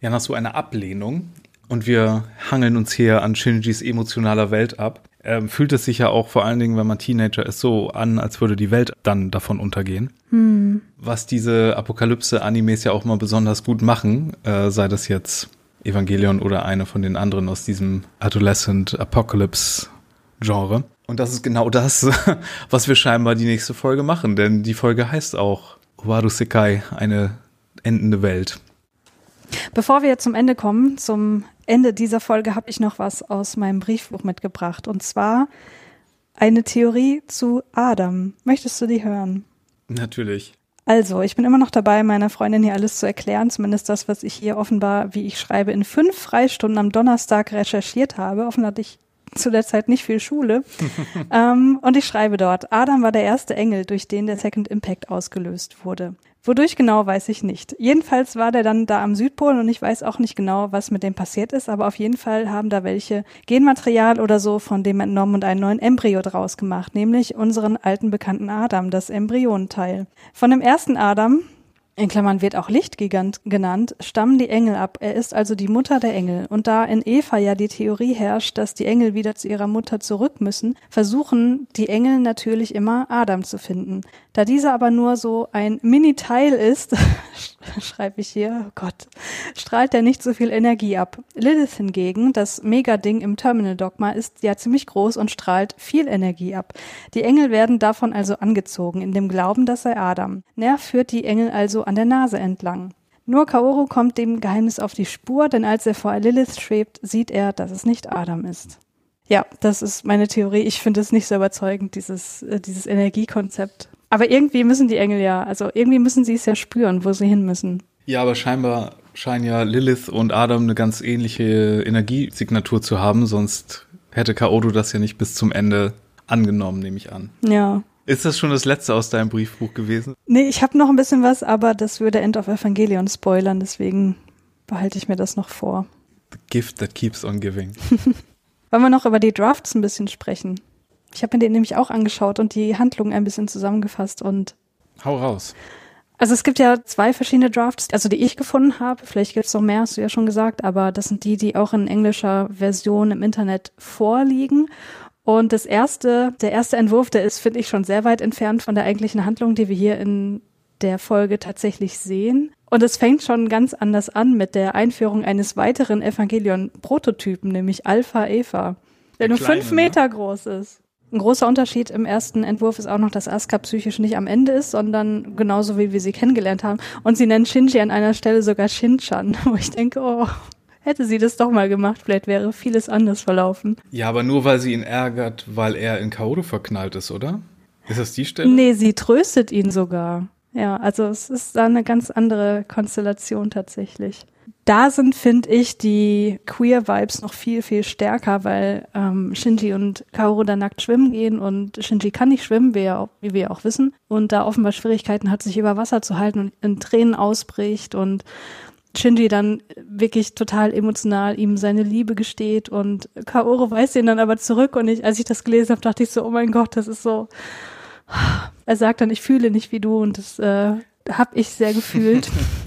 Ja, nach so einer Ablehnung und wir hangeln uns hier an Shinjis emotionaler Welt ab, ähm, fühlt es sich ja auch vor allen Dingen, wenn man Teenager ist, so an, als würde die Welt dann davon untergehen. Hm. Was diese Apokalypse-Animes ja auch mal besonders gut machen, äh, sei das jetzt Evangelion oder eine von den anderen aus diesem Adolescent Apocalypse Genre. Und das ist genau das, was wir scheinbar die nächste Folge machen, denn die Folge heißt auch Waru Sekai, eine endende Welt. Bevor wir zum Ende kommen, zum Ende dieser Folge habe ich noch was aus meinem Briefbuch mitgebracht. Und zwar eine Theorie zu Adam. Möchtest du die hören? Natürlich. Also, ich bin immer noch dabei, meiner Freundin hier alles zu erklären, zumindest das, was ich hier offenbar, wie ich schreibe, in fünf Freistunden am Donnerstag recherchiert habe. Offen hatte ich zu der Zeit nicht viel Schule. ähm, und ich schreibe dort, Adam war der erste Engel, durch den der Second Impact ausgelöst wurde. Wodurch genau, weiß ich nicht. Jedenfalls war der dann da am Südpol und ich weiß auch nicht genau, was mit dem passiert ist, aber auf jeden Fall haben da welche Genmaterial oder so von dem entnommen und einen neuen Embryo draus gemacht, nämlich unseren alten bekannten Adam, das Embryonteil. Von dem ersten Adam, in Klammern wird auch Lichtgigant genannt, stammen die Engel ab. Er ist also die Mutter der Engel. Und da in Eva ja die Theorie herrscht, dass die Engel wieder zu ihrer Mutter zurück müssen, versuchen die Engel natürlich immer Adam zu finden. Da dieser aber nur so ein Mini-Teil ist, schreibe ich hier, oh Gott, strahlt er nicht so viel Energie ab. Lilith hingegen, das Mega-Ding im Terminal-Dogma, ist ja ziemlich groß und strahlt viel Energie ab. Die Engel werden davon also angezogen, in dem Glauben, dass sei Adam. Nerv führt die Engel also an der Nase entlang. Nur Kaoru kommt dem Geheimnis auf die Spur, denn als er vor Lilith schwebt, sieht er, dass es nicht Adam ist. Ja, das ist meine Theorie. Ich finde es nicht so überzeugend, dieses, äh, dieses Energiekonzept. Aber irgendwie müssen die Engel ja, also irgendwie müssen sie es ja spüren, wo sie hin müssen. Ja, aber scheinbar scheinen ja Lilith und Adam eine ganz ähnliche Energiesignatur zu haben, sonst hätte Kaoru das ja nicht bis zum Ende angenommen, nehme ich an. Ja. Ist das schon das letzte aus deinem Briefbuch gewesen? Nee, ich habe noch ein bisschen was, aber das würde End of Evangelion spoilern, deswegen behalte ich mir das noch vor. The gift that keeps on giving. Wollen wir noch über die Drafts ein bisschen sprechen? Ich habe mir den nämlich auch angeschaut und die Handlung ein bisschen zusammengefasst und Hau raus. Also es gibt ja zwei verschiedene Drafts, also die ich gefunden habe. Vielleicht gibt es noch mehr, hast du ja schon gesagt, aber das sind die, die auch in englischer Version im Internet vorliegen. Und das erste, der erste Entwurf, der ist, finde ich, schon sehr weit entfernt von der eigentlichen Handlung, die wir hier in der Folge tatsächlich sehen. Und es fängt schon ganz anders an mit der Einführung eines weiteren Evangelion-Prototypen, nämlich Alpha Eva, der, der nur kleine, fünf Meter ne? groß ist. Ein großer Unterschied im ersten Entwurf ist auch noch, dass Asuka psychisch nicht am Ende ist, sondern genauso wie wir sie kennengelernt haben. Und sie nennt Shinji an einer Stelle sogar Shinchan, wo ich denke, oh, hätte sie das doch mal gemacht, vielleicht wäre vieles anders verlaufen. Ja, aber nur weil sie ihn ärgert, weil er in Kaoru verknallt ist, oder? Ist das die Stelle? Nee, sie tröstet ihn sogar. Ja, also es ist da eine ganz andere Konstellation tatsächlich da sind, finde ich, die Queer-Vibes noch viel, viel stärker, weil ähm, Shinji und Kaoru da nackt schwimmen gehen und Shinji kann nicht schwimmen, wie, auch, wie wir auch wissen, und da offenbar Schwierigkeiten hat, sich über Wasser zu halten und in Tränen ausbricht und Shinji dann wirklich total emotional ihm seine Liebe gesteht und Kaoru weist ihn dann aber zurück und ich, als ich das gelesen habe, dachte ich so, oh mein Gott, das ist so. Er sagt dann, ich fühle nicht wie du und das äh, habe ich sehr gefühlt.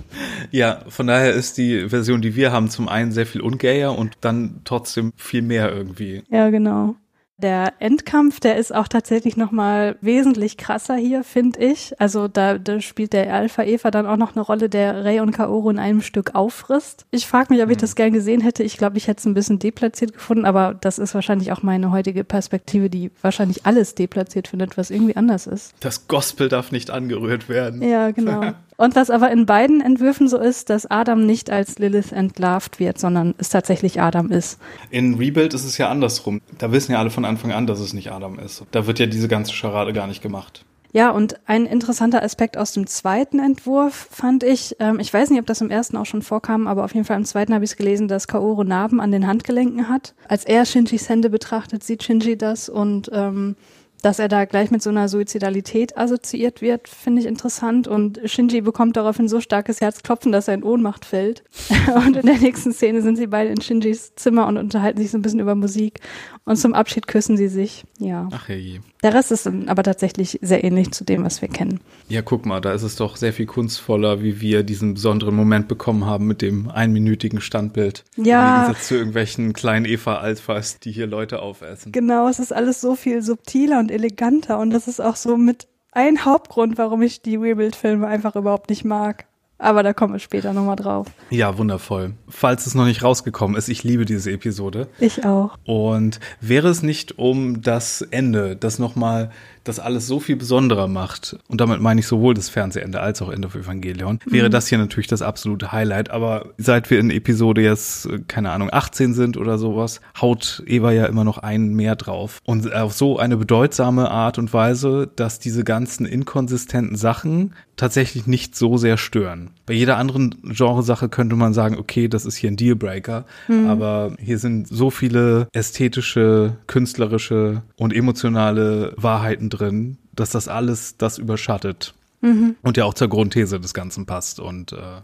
ja, von daher ist die Version, die wir haben, zum einen sehr viel ungayer und dann trotzdem viel mehr irgendwie. Ja, genau. Der Endkampf, der ist auch tatsächlich nochmal wesentlich krasser hier, finde ich. Also da, da spielt der Alpha Eva dann auch noch eine Rolle, der Rey und Kaoru in einem Stück auffrisst. Ich frage mich, ob ich mhm. das gern gesehen hätte. Ich glaube, ich hätte es ein bisschen deplatziert gefunden, aber das ist wahrscheinlich auch meine heutige Perspektive, die wahrscheinlich alles deplatziert findet, was irgendwie anders ist. Das Gospel darf nicht angerührt werden. Ja, genau. Und was aber in beiden Entwürfen so ist, dass Adam nicht als Lilith entlarvt wird, sondern es tatsächlich Adam ist. In Rebuild ist es ja andersrum. Da wissen ja alle von Anfang an, dass es nicht Adam ist. Da wird ja diese ganze Scharade gar nicht gemacht. Ja, und ein interessanter Aspekt aus dem zweiten Entwurf fand ich, ähm, ich weiß nicht, ob das im ersten auch schon vorkam, aber auf jeden Fall im zweiten habe ich es gelesen, dass Kaoru Narben an den Handgelenken hat. Als er Shinjis Hände betrachtet, sieht Shinji das und ähm, dass er da gleich mit so einer Suizidalität assoziiert wird, finde ich interessant. Und Shinji bekommt daraufhin so starkes Herzklopfen, dass er in Ohnmacht fällt. und in der nächsten Szene sind sie beide in Shinjis Zimmer und unterhalten sich so ein bisschen über Musik. Und zum Abschied küssen sie sich. Ja. Ach je. Der Rest ist aber tatsächlich sehr ähnlich zu dem, was wir kennen. Ja, guck mal, da ist es doch sehr viel kunstvoller, wie wir diesen besonderen Moment bekommen haben mit dem einminütigen Standbild. Ja. Im Gegensatz zu irgendwelchen kleinen Eva-Alphas, die hier Leute aufessen. Genau, es ist alles so viel subtiler und eleganter und das ist auch so mit ein Hauptgrund, warum ich die Rebuild-Filme einfach überhaupt nicht mag. Aber da kommen wir später nochmal drauf. Ja, wundervoll. Falls es noch nicht rausgekommen ist, ich liebe diese Episode. Ich auch. Und wäre es nicht um das Ende, das nochmal das alles so viel besonderer macht, und damit meine ich sowohl das Fernsehende als auch Ende of Evangelion, mhm. wäre das hier natürlich das absolute Highlight. Aber seit wir in Episode jetzt, keine Ahnung, 18 sind oder sowas, haut Eva ja immer noch einen mehr drauf. Und auf so eine bedeutsame Art und Weise, dass diese ganzen inkonsistenten Sachen tatsächlich nicht so sehr stören. Bei jeder anderen Genresache könnte man sagen, okay, das ist hier ein Dealbreaker, mhm. aber hier sind so viele ästhetische, künstlerische und emotionale Wahrheiten drin, dass das alles das überschattet. Mhm. Und ja auch zur Grundthese des Ganzen passt und äh,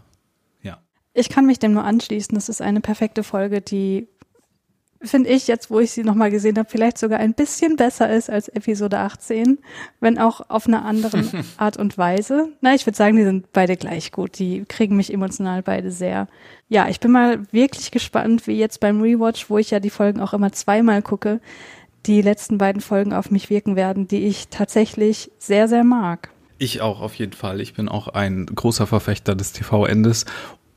ja. Ich kann mich dem nur anschließen. Das ist eine perfekte Folge, die finde ich jetzt, wo ich sie nochmal gesehen habe, vielleicht sogar ein bisschen besser ist als Episode 18, wenn auch auf einer anderen Art und Weise. Na, ich würde sagen, die sind beide gleich gut. Die kriegen mich emotional beide sehr. Ja, ich bin mal wirklich gespannt, wie jetzt beim Rewatch, wo ich ja die Folgen auch immer zweimal gucke, die letzten beiden Folgen auf mich wirken werden, die ich tatsächlich sehr, sehr mag. Ich auch auf jeden Fall. Ich bin auch ein großer Verfechter des TV-Endes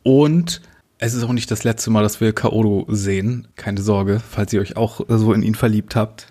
und es ist auch nicht das letzte Mal, dass wir Kaoru sehen. Keine Sorge, falls ihr euch auch so in ihn verliebt habt.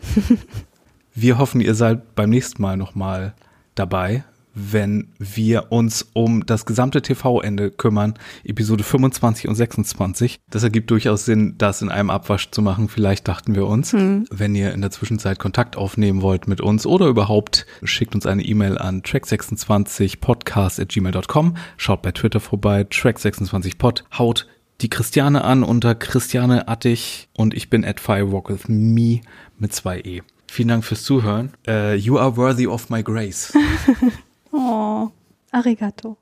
wir hoffen, ihr seid beim nächsten Mal nochmal dabei, wenn wir uns um das gesamte TV-Ende kümmern, Episode 25 und 26. Das ergibt durchaus Sinn, das in einem Abwasch zu machen. Vielleicht dachten wir uns, hm. wenn ihr in der Zwischenzeit Kontakt aufnehmen wollt mit uns oder überhaupt, schickt uns eine E-Mail an track26podcast@gmail.com. Schaut bei Twitter vorbei, track26pod. Haut die Christiane an unter Christiane Attich und ich bin at Firewalk with me mit zwei E. Vielen Dank fürs Zuhören. Uh, you are worthy of my grace. Oh, arigato.